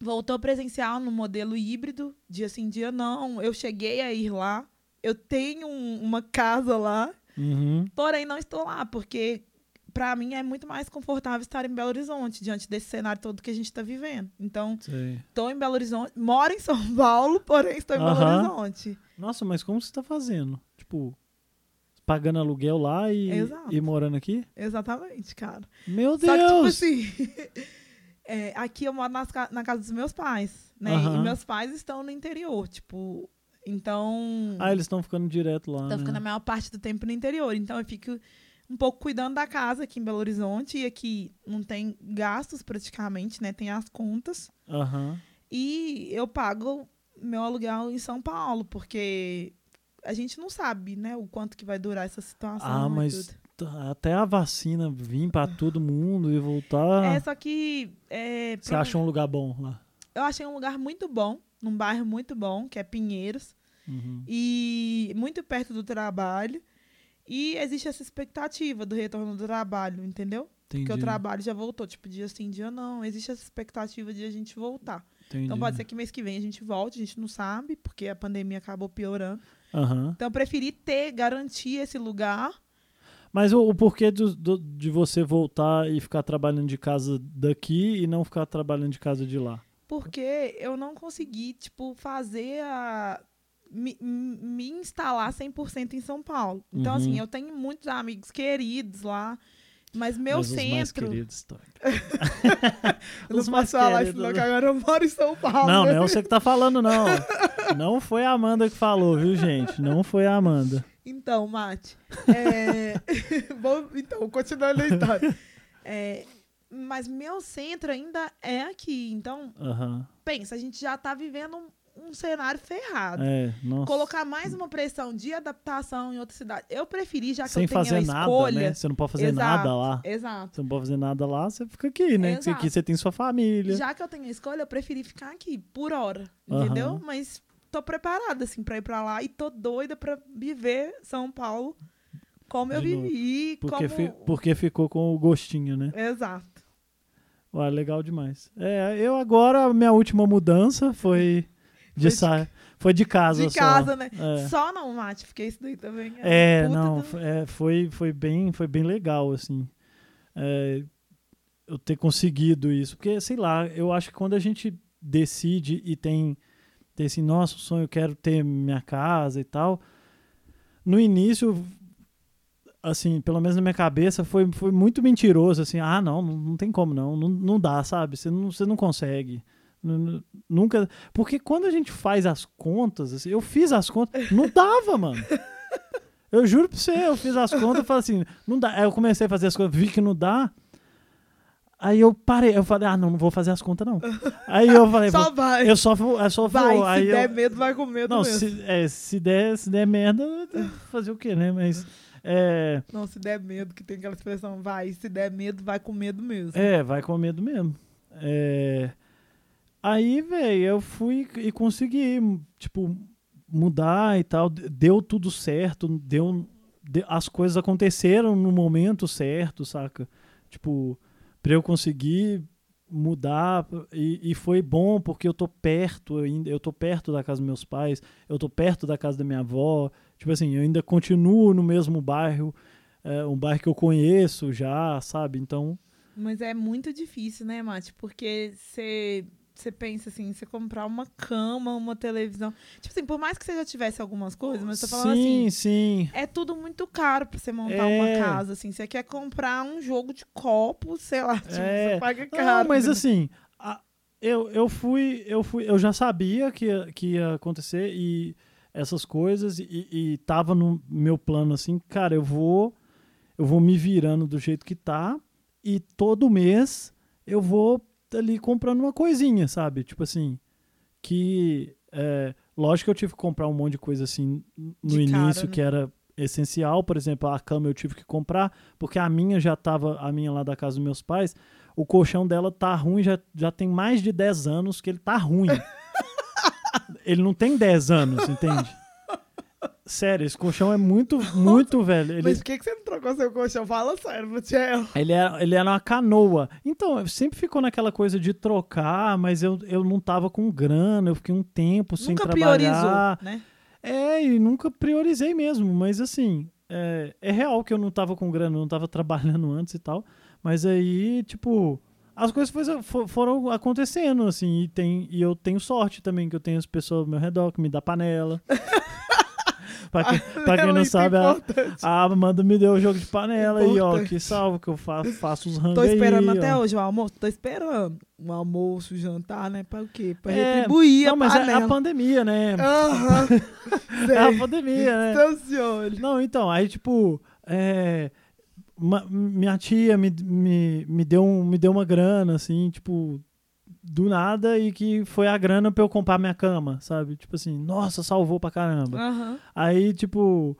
voltou presencial no modelo híbrido, dia sim, dia não. Eu cheguei a ir lá. Eu tenho um- uma casa lá, Uhum. Porém, não estou lá, porque pra mim é muito mais confortável estar em Belo Horizonte, diante desse cenário todo que a gente tá vivendo. Então, tô em Belo Horizonte, moro em São Paulo, porém estou em Belo. Horizonte. Nossa, mas como você tá fazendo? Tipo, pagando aluguel lá e, Exato. e morando aqui? Exatamente, cara. Meu Só que, tipo Deus! assim, é, aqui eu moro nas na casa dos meus pais, né? Aham. E meus pais estão no interior, tipo. Então. Ah, eles estão ficando direto lá. Tô né? ficando a maior parte do tempo no interior. Então eu fico um pouco cuidando da casa aqui em Belo Horizonte. E aqui não tem gastos praticamente, né? Tem as contas. Aham. E eu pago meu aluguel em São Paulo, porque a gente não sabe, né, o quanto que vai durar essa situação. Ah, mas até a vacina vir pra todo mundo e voltar. É, só que. É, Você prova- acha um lugar bom lá? Eu achei um lugar muito bom, num bairro muito bom, que é Pinheiros. Uhum. e muito perto do trabalho. E existe essa expectativa do retorno do trabalho, entendeu? Entendi. Porque o trabalho já voltou, tipo, dia sim, dia não. Existe essa expectativa de a gente voltar. entendi. Então pode ser que mês que vem a gente volte, a gente não sabe, porque a pandemia acabou piorando. Aham. Então eu preferi ter, garantir esse lugar. Mas o, o porquê do- do- de você voltar e ficar trabalhando de casa daqui e não ficar trabalhando de casa de lá? Porque eu não consegui, tipo, fazer a. Me, me instalar 100% em São Paulo. Então, Uhum. assim, eu tenho muitos amigos queridos lá, mas meu Mas os mais centro. queridos, tá. Eu não Os mais posso falar isso, não, que agora eu moro em São Paulo. Não, né? não é você que tá falando, não. Não foi a Amanda que falou, viu, gente? Não foi a Amanda. Então, Mate. É... Vou- então, continuando a história. É, Mas meu centro ainda é aqui. Então, pensa, a gente já tá vivendo um, um cenário ferrado. É, nossa. Colocar mais uma pressão de adaptação em outra cidade. Eu preferi, já que Sem eu tenho fazer a nada, escolha. né? Você não pode fazer Exato, nada lá. Exato. Você não pode fazer nada lá, você fica aqui, né? Porque Exato. aqui você tem sua família. Já que eu tenho a escolha, eu preferi ficar aqui por hora, Aham. entendeu? Mas tô preparada, assim, pra ir pra lá e tô doida pra viver São Paulo como eu vivi, Porque, como... fi- porque ficou com o gostinho, né? Exato. Ué, legal demais. É, eu agora, minha última mudança foi de Foi de- sa... foi de casa De só. casa, né? É. Só não, Mate, porque isso daí também É, puta não, do- é, foi, foi, bem, foi bem legal, assim. É, eu ter conseguido isso. Porque, sei lá, eu acho que quando a gente decide e tem, tem assim, nossa, o sonho, eu quero ter minha casa e tal. No início, assim, pelo menos na minha cabeça, foi, foi muito mentiroso, assim, ah, não, não, não tem como não, não, não dá, sabe? Você não, você não consegue. Nu- nu- Nunca. Porque quando a gente faz as contas, assim, eu fiz as contas, não dava, mano. Eu juro pra você, eu fiz as contas e falei assim, não dá. Aí eu comecei a fazer as contas, vi que não dá. Aí eu parei, eu falei, ah, não, não vou fazer as contas, não. Aí eu falei, Só vai. eu só vou, eu só vai, vou. se Aí eu, der medo, vai com medo não, mesmo. se, é, se, der, se der merda, fazer o quê, né? Mas. É, Não, se der medo, que tem aquela expressão, vai, se der medo, vai com medo mesmo. é, vai com medo mesmo. É, aí, velho, eu fui e consegui, tipo, mudar e tal. Deu tudo certo, deu, de- as coisas aconteceram no momento certo, saca? Tipo, pra eu conseguir mudar e, e foi bom porque eu tô perto ainda, eu tô perto da casa dos meus pais, eu tô perto da casa da minha avó, tipo assim, eu ainda continuo no mesmo bairro, é, um bairro que eu conheço já, sabe? Então, Mas é muito difícil, né, Mate? Porque você você pensa assim, você comprar uma cama, uma televisão. Tipo assim, por mais que você já tivesse algumas coisas, mas eu tô falando sim, assim, sim. é tudo muito caro pra você montar É. uma casa, assim. Você quer comprar um jogo de copo, sei lá, tipo, É. você paga caro. Não, mas né? assim, a- eu, eu fui, eu fui, eu já sabia que ia, que ia acontecer e essas coisas e, e tava no meu plano assim, cara, eu vou, eu vou me virando do jeito que tá e todo mês eu vou ali comprando uma coisinha, sabe? Tipo assim, que é, lógico que eu tive que comprar um monte de coisa assim no De cara, início né? que era essencial, por exemplo, a cama eu tive que comprar, porque a minha já tava, a minha lá da casa dos meus pais, o colchão dela tá ruim, já, já tem mais de 10 anos que ele tá ruim. ele não tem 10 anos, entende? Sério, esse colchão é muito, muito velho. Ele, Mas por que, que você não trocou seu colchão? Fala sério, Matiel. ele, era, ele era uma canoa. Então, sempre ficou naquela coisa de trocar, mas eu, eu não tava com grana, eu fiquei um tempo sem Nunca trabalhar. priorizou, né? É, e nunca priorizei mesmo, mas assim, é, é real que eu não tava com grana, eu não tava trabalhando antes e tal. Mas aí, tipo, as coisas foi- fo- foram acontecendo, assim, e, tem, e eu tenho sorte também, que eu tenho as pessoas ao meu redor que me dá panela. pra quem, pra quem não é sabe, a, a Amanda me deu o jogo de panela aí, ó, que salvo, que eu faço, faço os rangos Tô esperando aí, até ó. hoje o almoço. Tô esperando. Um almoço, jantar, né? Pra o quê? Pra É, retribuir Não, a mas é panela. a pandemia, né? Aham. É a pandemia, né? Estacione. Não, então, aí, tipo, é, uma- minha tia me, me, me, deu um, me deu uma grana, assim, tipo, do nada, e que foi a grana pra eu comprar minha cama, sabe? Tipo assim, nossa, salvou pra caramba. Aham. Aí, tipo,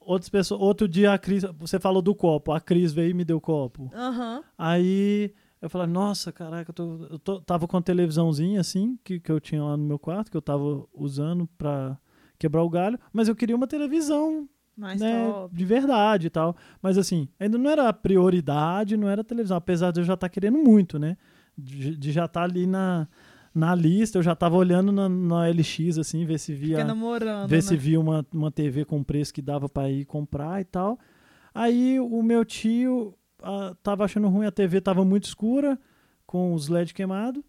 outras pessoas, outro dia a Cris, você falou do copo, a Cris veio e me deu copo. Aham. Aí eu falei, nossa, caraca, eu, tô, eu tô- tava com a televisãozinha assim, que, que eu tinha lá no meu quarto, que eu tava usando pra quebrar o galho, mas eu queria uma televisão Mais né, top. de verdade e tal. Mas assim, ainda não era a prioridade, não era a televisão, apesar de eu já estar querendo muito, né? De, de já estar ali na, na lista, eu já tava olhando na, na LX, assim, ver se via ver né? se via uma, uma TV com preço que dava pra ir comprar e tal. Aí o meu tio ah, tava achando ruim, a TV tava muito escura, com os LED queimados.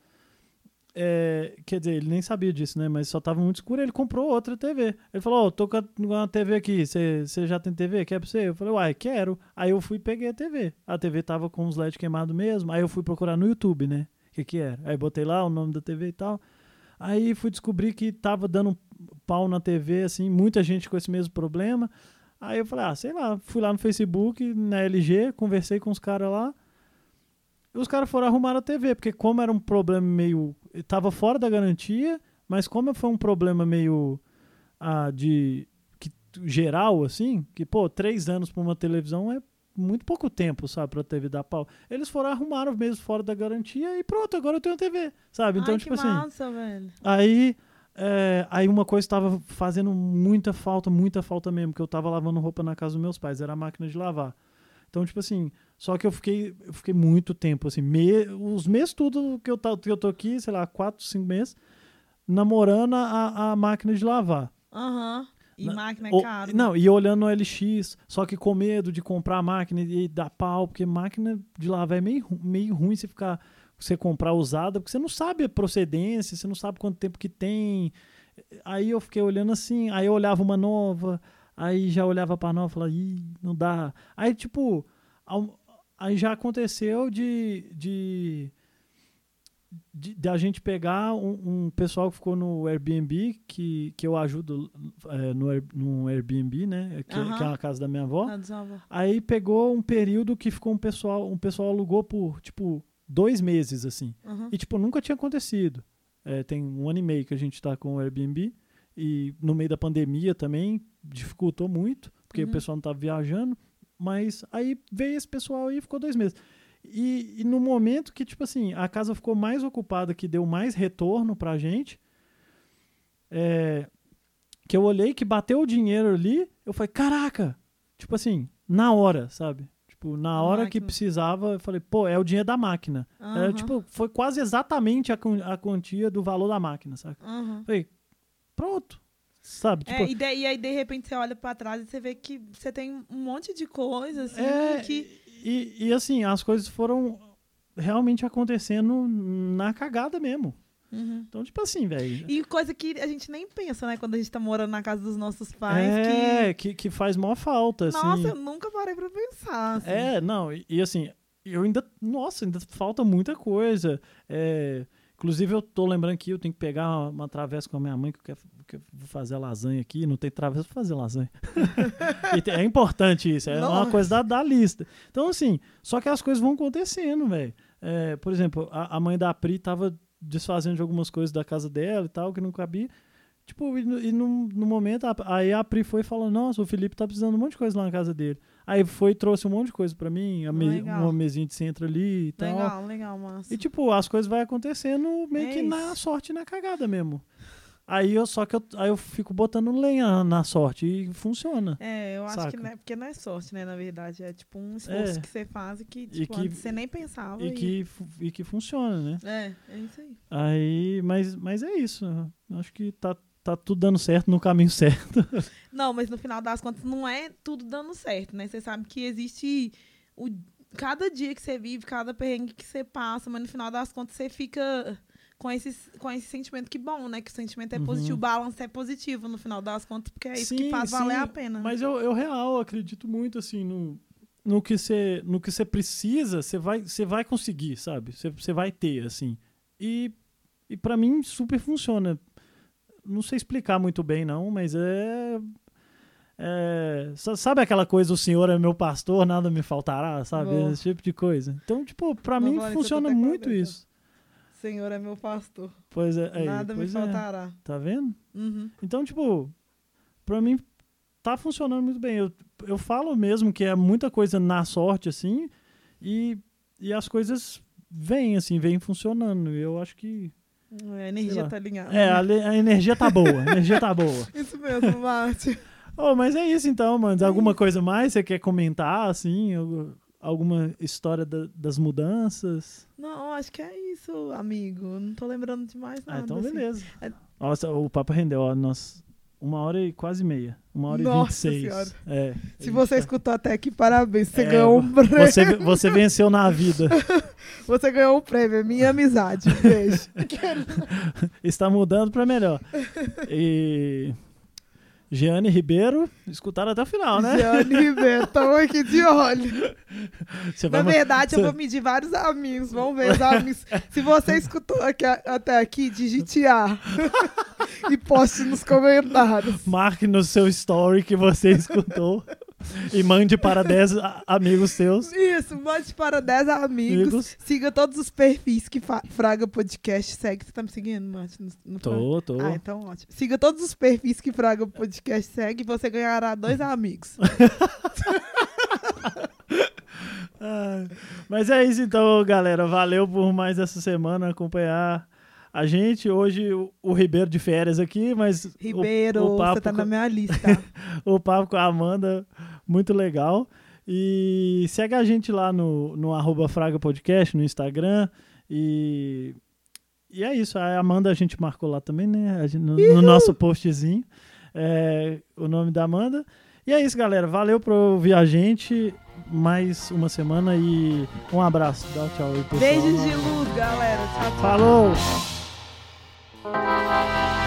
É, quer dizer, ele nem sabia disso, né? Mas só tava muito escuro, ele comprou outra TV. Ele falou, ó, tô com uma TV aqui, você já tem TV? Quer pra você? Eu falei, uai, quero. Aí eu fui e peguei a TV. A TV tava com os LED queimados mesmo, aí eu fui procurar no YouTube, né? O que que era? Aí botei lá o nome da TV e tal. Aí fui descobrir que tava dando pau na TV, assim, muita gente com esse mesmo problema. Aí eu falei, ah, sei lá, fui lá no Facebook, na LG, conversei com os caras lá. E os caras foram arrumar a TV, porque como era um problema meio. Tava fora da garantia, mas como foi um problema meio. Ah, de. Que, geral, assim, que, pô, três anos pra uma televisão é muito pouco tempo, sabe, pra TV dar pau. Eles foram arrumar mesmo fora da garantia e pronto, agora eu tenho TV, sabe? Então, Ai, tipo assim. massa, velho. Aí, é, aí uma coisa estava fazendo muita falta, muita falta mesmo, que eu tava lavando roupa na casa dos meus pais, era a máquina de lavar. Então, tipo assim, só que eu fiquei, eu fiquei muito tempo, assim, me- os meses tudo que eu, tá- que eu tô aqui, sei lá, quatro, cinco meses, namorando a, a máquina de lavar. Aham. E Na- máquina é caro. né? Não, e olhando no LX, só que com medo de comprar a máquina e dar pau, porque máquina de lavar é meio, meio ruim você ficar você comprar usada, porque você não sabe a procedência, você não sabe quanto tempo que tem. Aí eu fiquei olhando assim, aí eu olhava uma nova, aí já olhava pra nova e falava, ih, não dá. Aí, tipo, ao- aí já aconteceu de. de de, de a gente pegar um, um pessoal que ficou no Airbnb, que, que eu ajudo é, no, no Airbnb, né? Que, que é a casa da minha avó. Aí pegou um período que ficou um pessoal, um pessoal alugou por, tipo, dois meses, assim. E, tipo, nunca tinha acontecido. É, tem um ano e meio que a gente tá com o Airbnb. E no meio da pandemia também dificultou muito, porque Uhum. o pessoal não tava viajando. Mas aí veio esse pessoal e ficou dois meses. E, e no momento que, tipo assim, a casa ficou mais ocupada, que deu mais retorno pra gente, é, que eu olhei que bateu o dinheiro ali, eu falei, caraca! Tipo assim, na hora, sabe? Tipo, na A hora que máquina. precisava, eu falei, pô, é o dinheiro da máquina. Era, Aham. tipo, foi quase exatamente a, a quantia do valor da máquina, sabe? Aham. Falei, pronto. Sabe? Tipo, É, e, de- e aí, de repente, você olha pra trás e você vê que você tem um monte de coisa, assim, é, que... e, e assim, as coisas foram realmente acontecendo na cagada mesmo. Uhum. Então, tipo assim, velho. E coisa que a gente nem pensa, né? Quando a gente tá morando na casa dos nossos pais, É, que... que faz maior falta, que... assim. Nossa, eu nunca parei pra pensar, assim. É, não, e, e assim, eu ainda. Nossa, ainda falta muita coisa. É, inclusive, eu tô lembrando que eu tenho que pegar uma, uma travessa com a minha mãe, que eu, quero, que eu vou fazer a lasanha aqui. Não tem travessa pra fazer lasanha. E te- é importante isso, é uma coisa da, da lista. Então, assim, só que as coisas vão acontecendo, velho. É, por exemplo, a, a mãe da Pri tava desfazendo de algumas coisas da casa dela e tal, que não cabia. Tipo, e, no, e no, no momento, a- aí a Pri foi e falou: Nossa, o Felipe tá precisando de um monte de coisa lá na casa dele. Aí foi e trouxe um monte de coisa pra mim, a me- uma mesinha de centro ali e tal. Legal, legal, massa. E tipo, as coisas vai acontecendo meio É que na isso. sorte e na cagada mesmo. Aí eu só que eu, aí eu fico botando lenha na sorte e funciona. É, eu acho que Saca? não é, porque não é sorte, né, na verdade. É tipo um esforço É. que você faz e que, E tipo, que- antes você nem pensava. E que, fu- e que funciona, né? É, é isso aí. Aí, mas, mas é isso. Acho que tá, tá tudo dando certo no caminho certo. Não, mas no final das contas não é tudo dando certo, né? Você sabe que existe o, cada dia que você vive, cada perrengue que você passa, mas no final das contas você fica com esse, com esse sentimento que bom, né? Que o sentimento é Uhum. positivo, o balanço é positivo no final das contas, porque é isso que Sim, faz valer sim, a pena. né? Mas eu, eu real acredito muito assim no, no que você no que você precisa, você vai você vai conseguir, sabe? Você, você vai ter assim. E e para mim super funciona. Não sei explicar muito bem não, mas é é, sa- sabe aquela coisa, o Senhor é meu pastor, nada me faltará, sabe? Boa. Esse tipo de coisa. Então, tipo, pra mim funciona a muito cabeça. isso. Senhor é meu pastor. Pois é, aí, Nada me pois é. faltará. Tá vendo? Uhum. Então, tipo, pra mim tá funcionando muito bem. Eu, eu falo mesmo que é muita coisa na sorte, assim, e, e as coisas vêm, assim, vêm funcionando. E eu acho que. A energia tá alinhada. É, a, a energia tá boa, a energia tá boa. Isso mesmo, Márcio. Oh, mas é isso então, mano. Alguma coisa mais você quer comentar, assim? Algu- Alguma história da- das mudanças? Não, acho que é isso, amigo. Não tô lembrando de mais nada. Ah, então assim. beleza. É- Nossa, o papo rendeu, ó. Nós, uma hora e quase meia. Uma hora Nossa e vinte e seis. É. Se você escutou até aqui, parabéns. Você É, ganhou um prêmio. Você, você venceu na vida. Você ganhou um prêmio. é Minha amizade. Beijo. Está mudando para melhor. E. Jeane Ribeiro, escutaram até o final, né? Jane Ribeiro, estamos aqui de olho. Você Na vai- verdade, eu você- vou medir vários amigos. Vamos ver os amigos. Se você escutou aqui- até aqui, digite A. e poste nos comentários. Marque no seu story que você escutou e mande para 10 a- amigos seus. Isso, mande para 10 amigos. Amigos. Siga todos os perfis que Fraga Podcast segue. Você tá me seguindo, Márcio? No, no Tô, tô. Ah, então ótimo. Siga todos os perfis que Fraga Podcast segue e você ganhará dois amigos. Ah, mas é isso então, galera. Valeu por mais essa semana acompanhar a gente. Hoje o, o Ribeiro de férias aqui, mas o- Ribeiro, o, papo você tá na minha lista. o papo com a Amanda, muito legal. E segue a gente lá no, no arroba Fraga Podcast, no Instagram. E, e é isso. A Amanda a gente marcou lá também, né? A gente- no, no nosso postzinho. É, o nome da Amanda. E é isso, galera. Valeu por ouvir a gente. Mais uma semana e um abraço. Dá um tchau aí, pessoal. Beijos de luz, galera. Tchau, tchau. Falou! thank you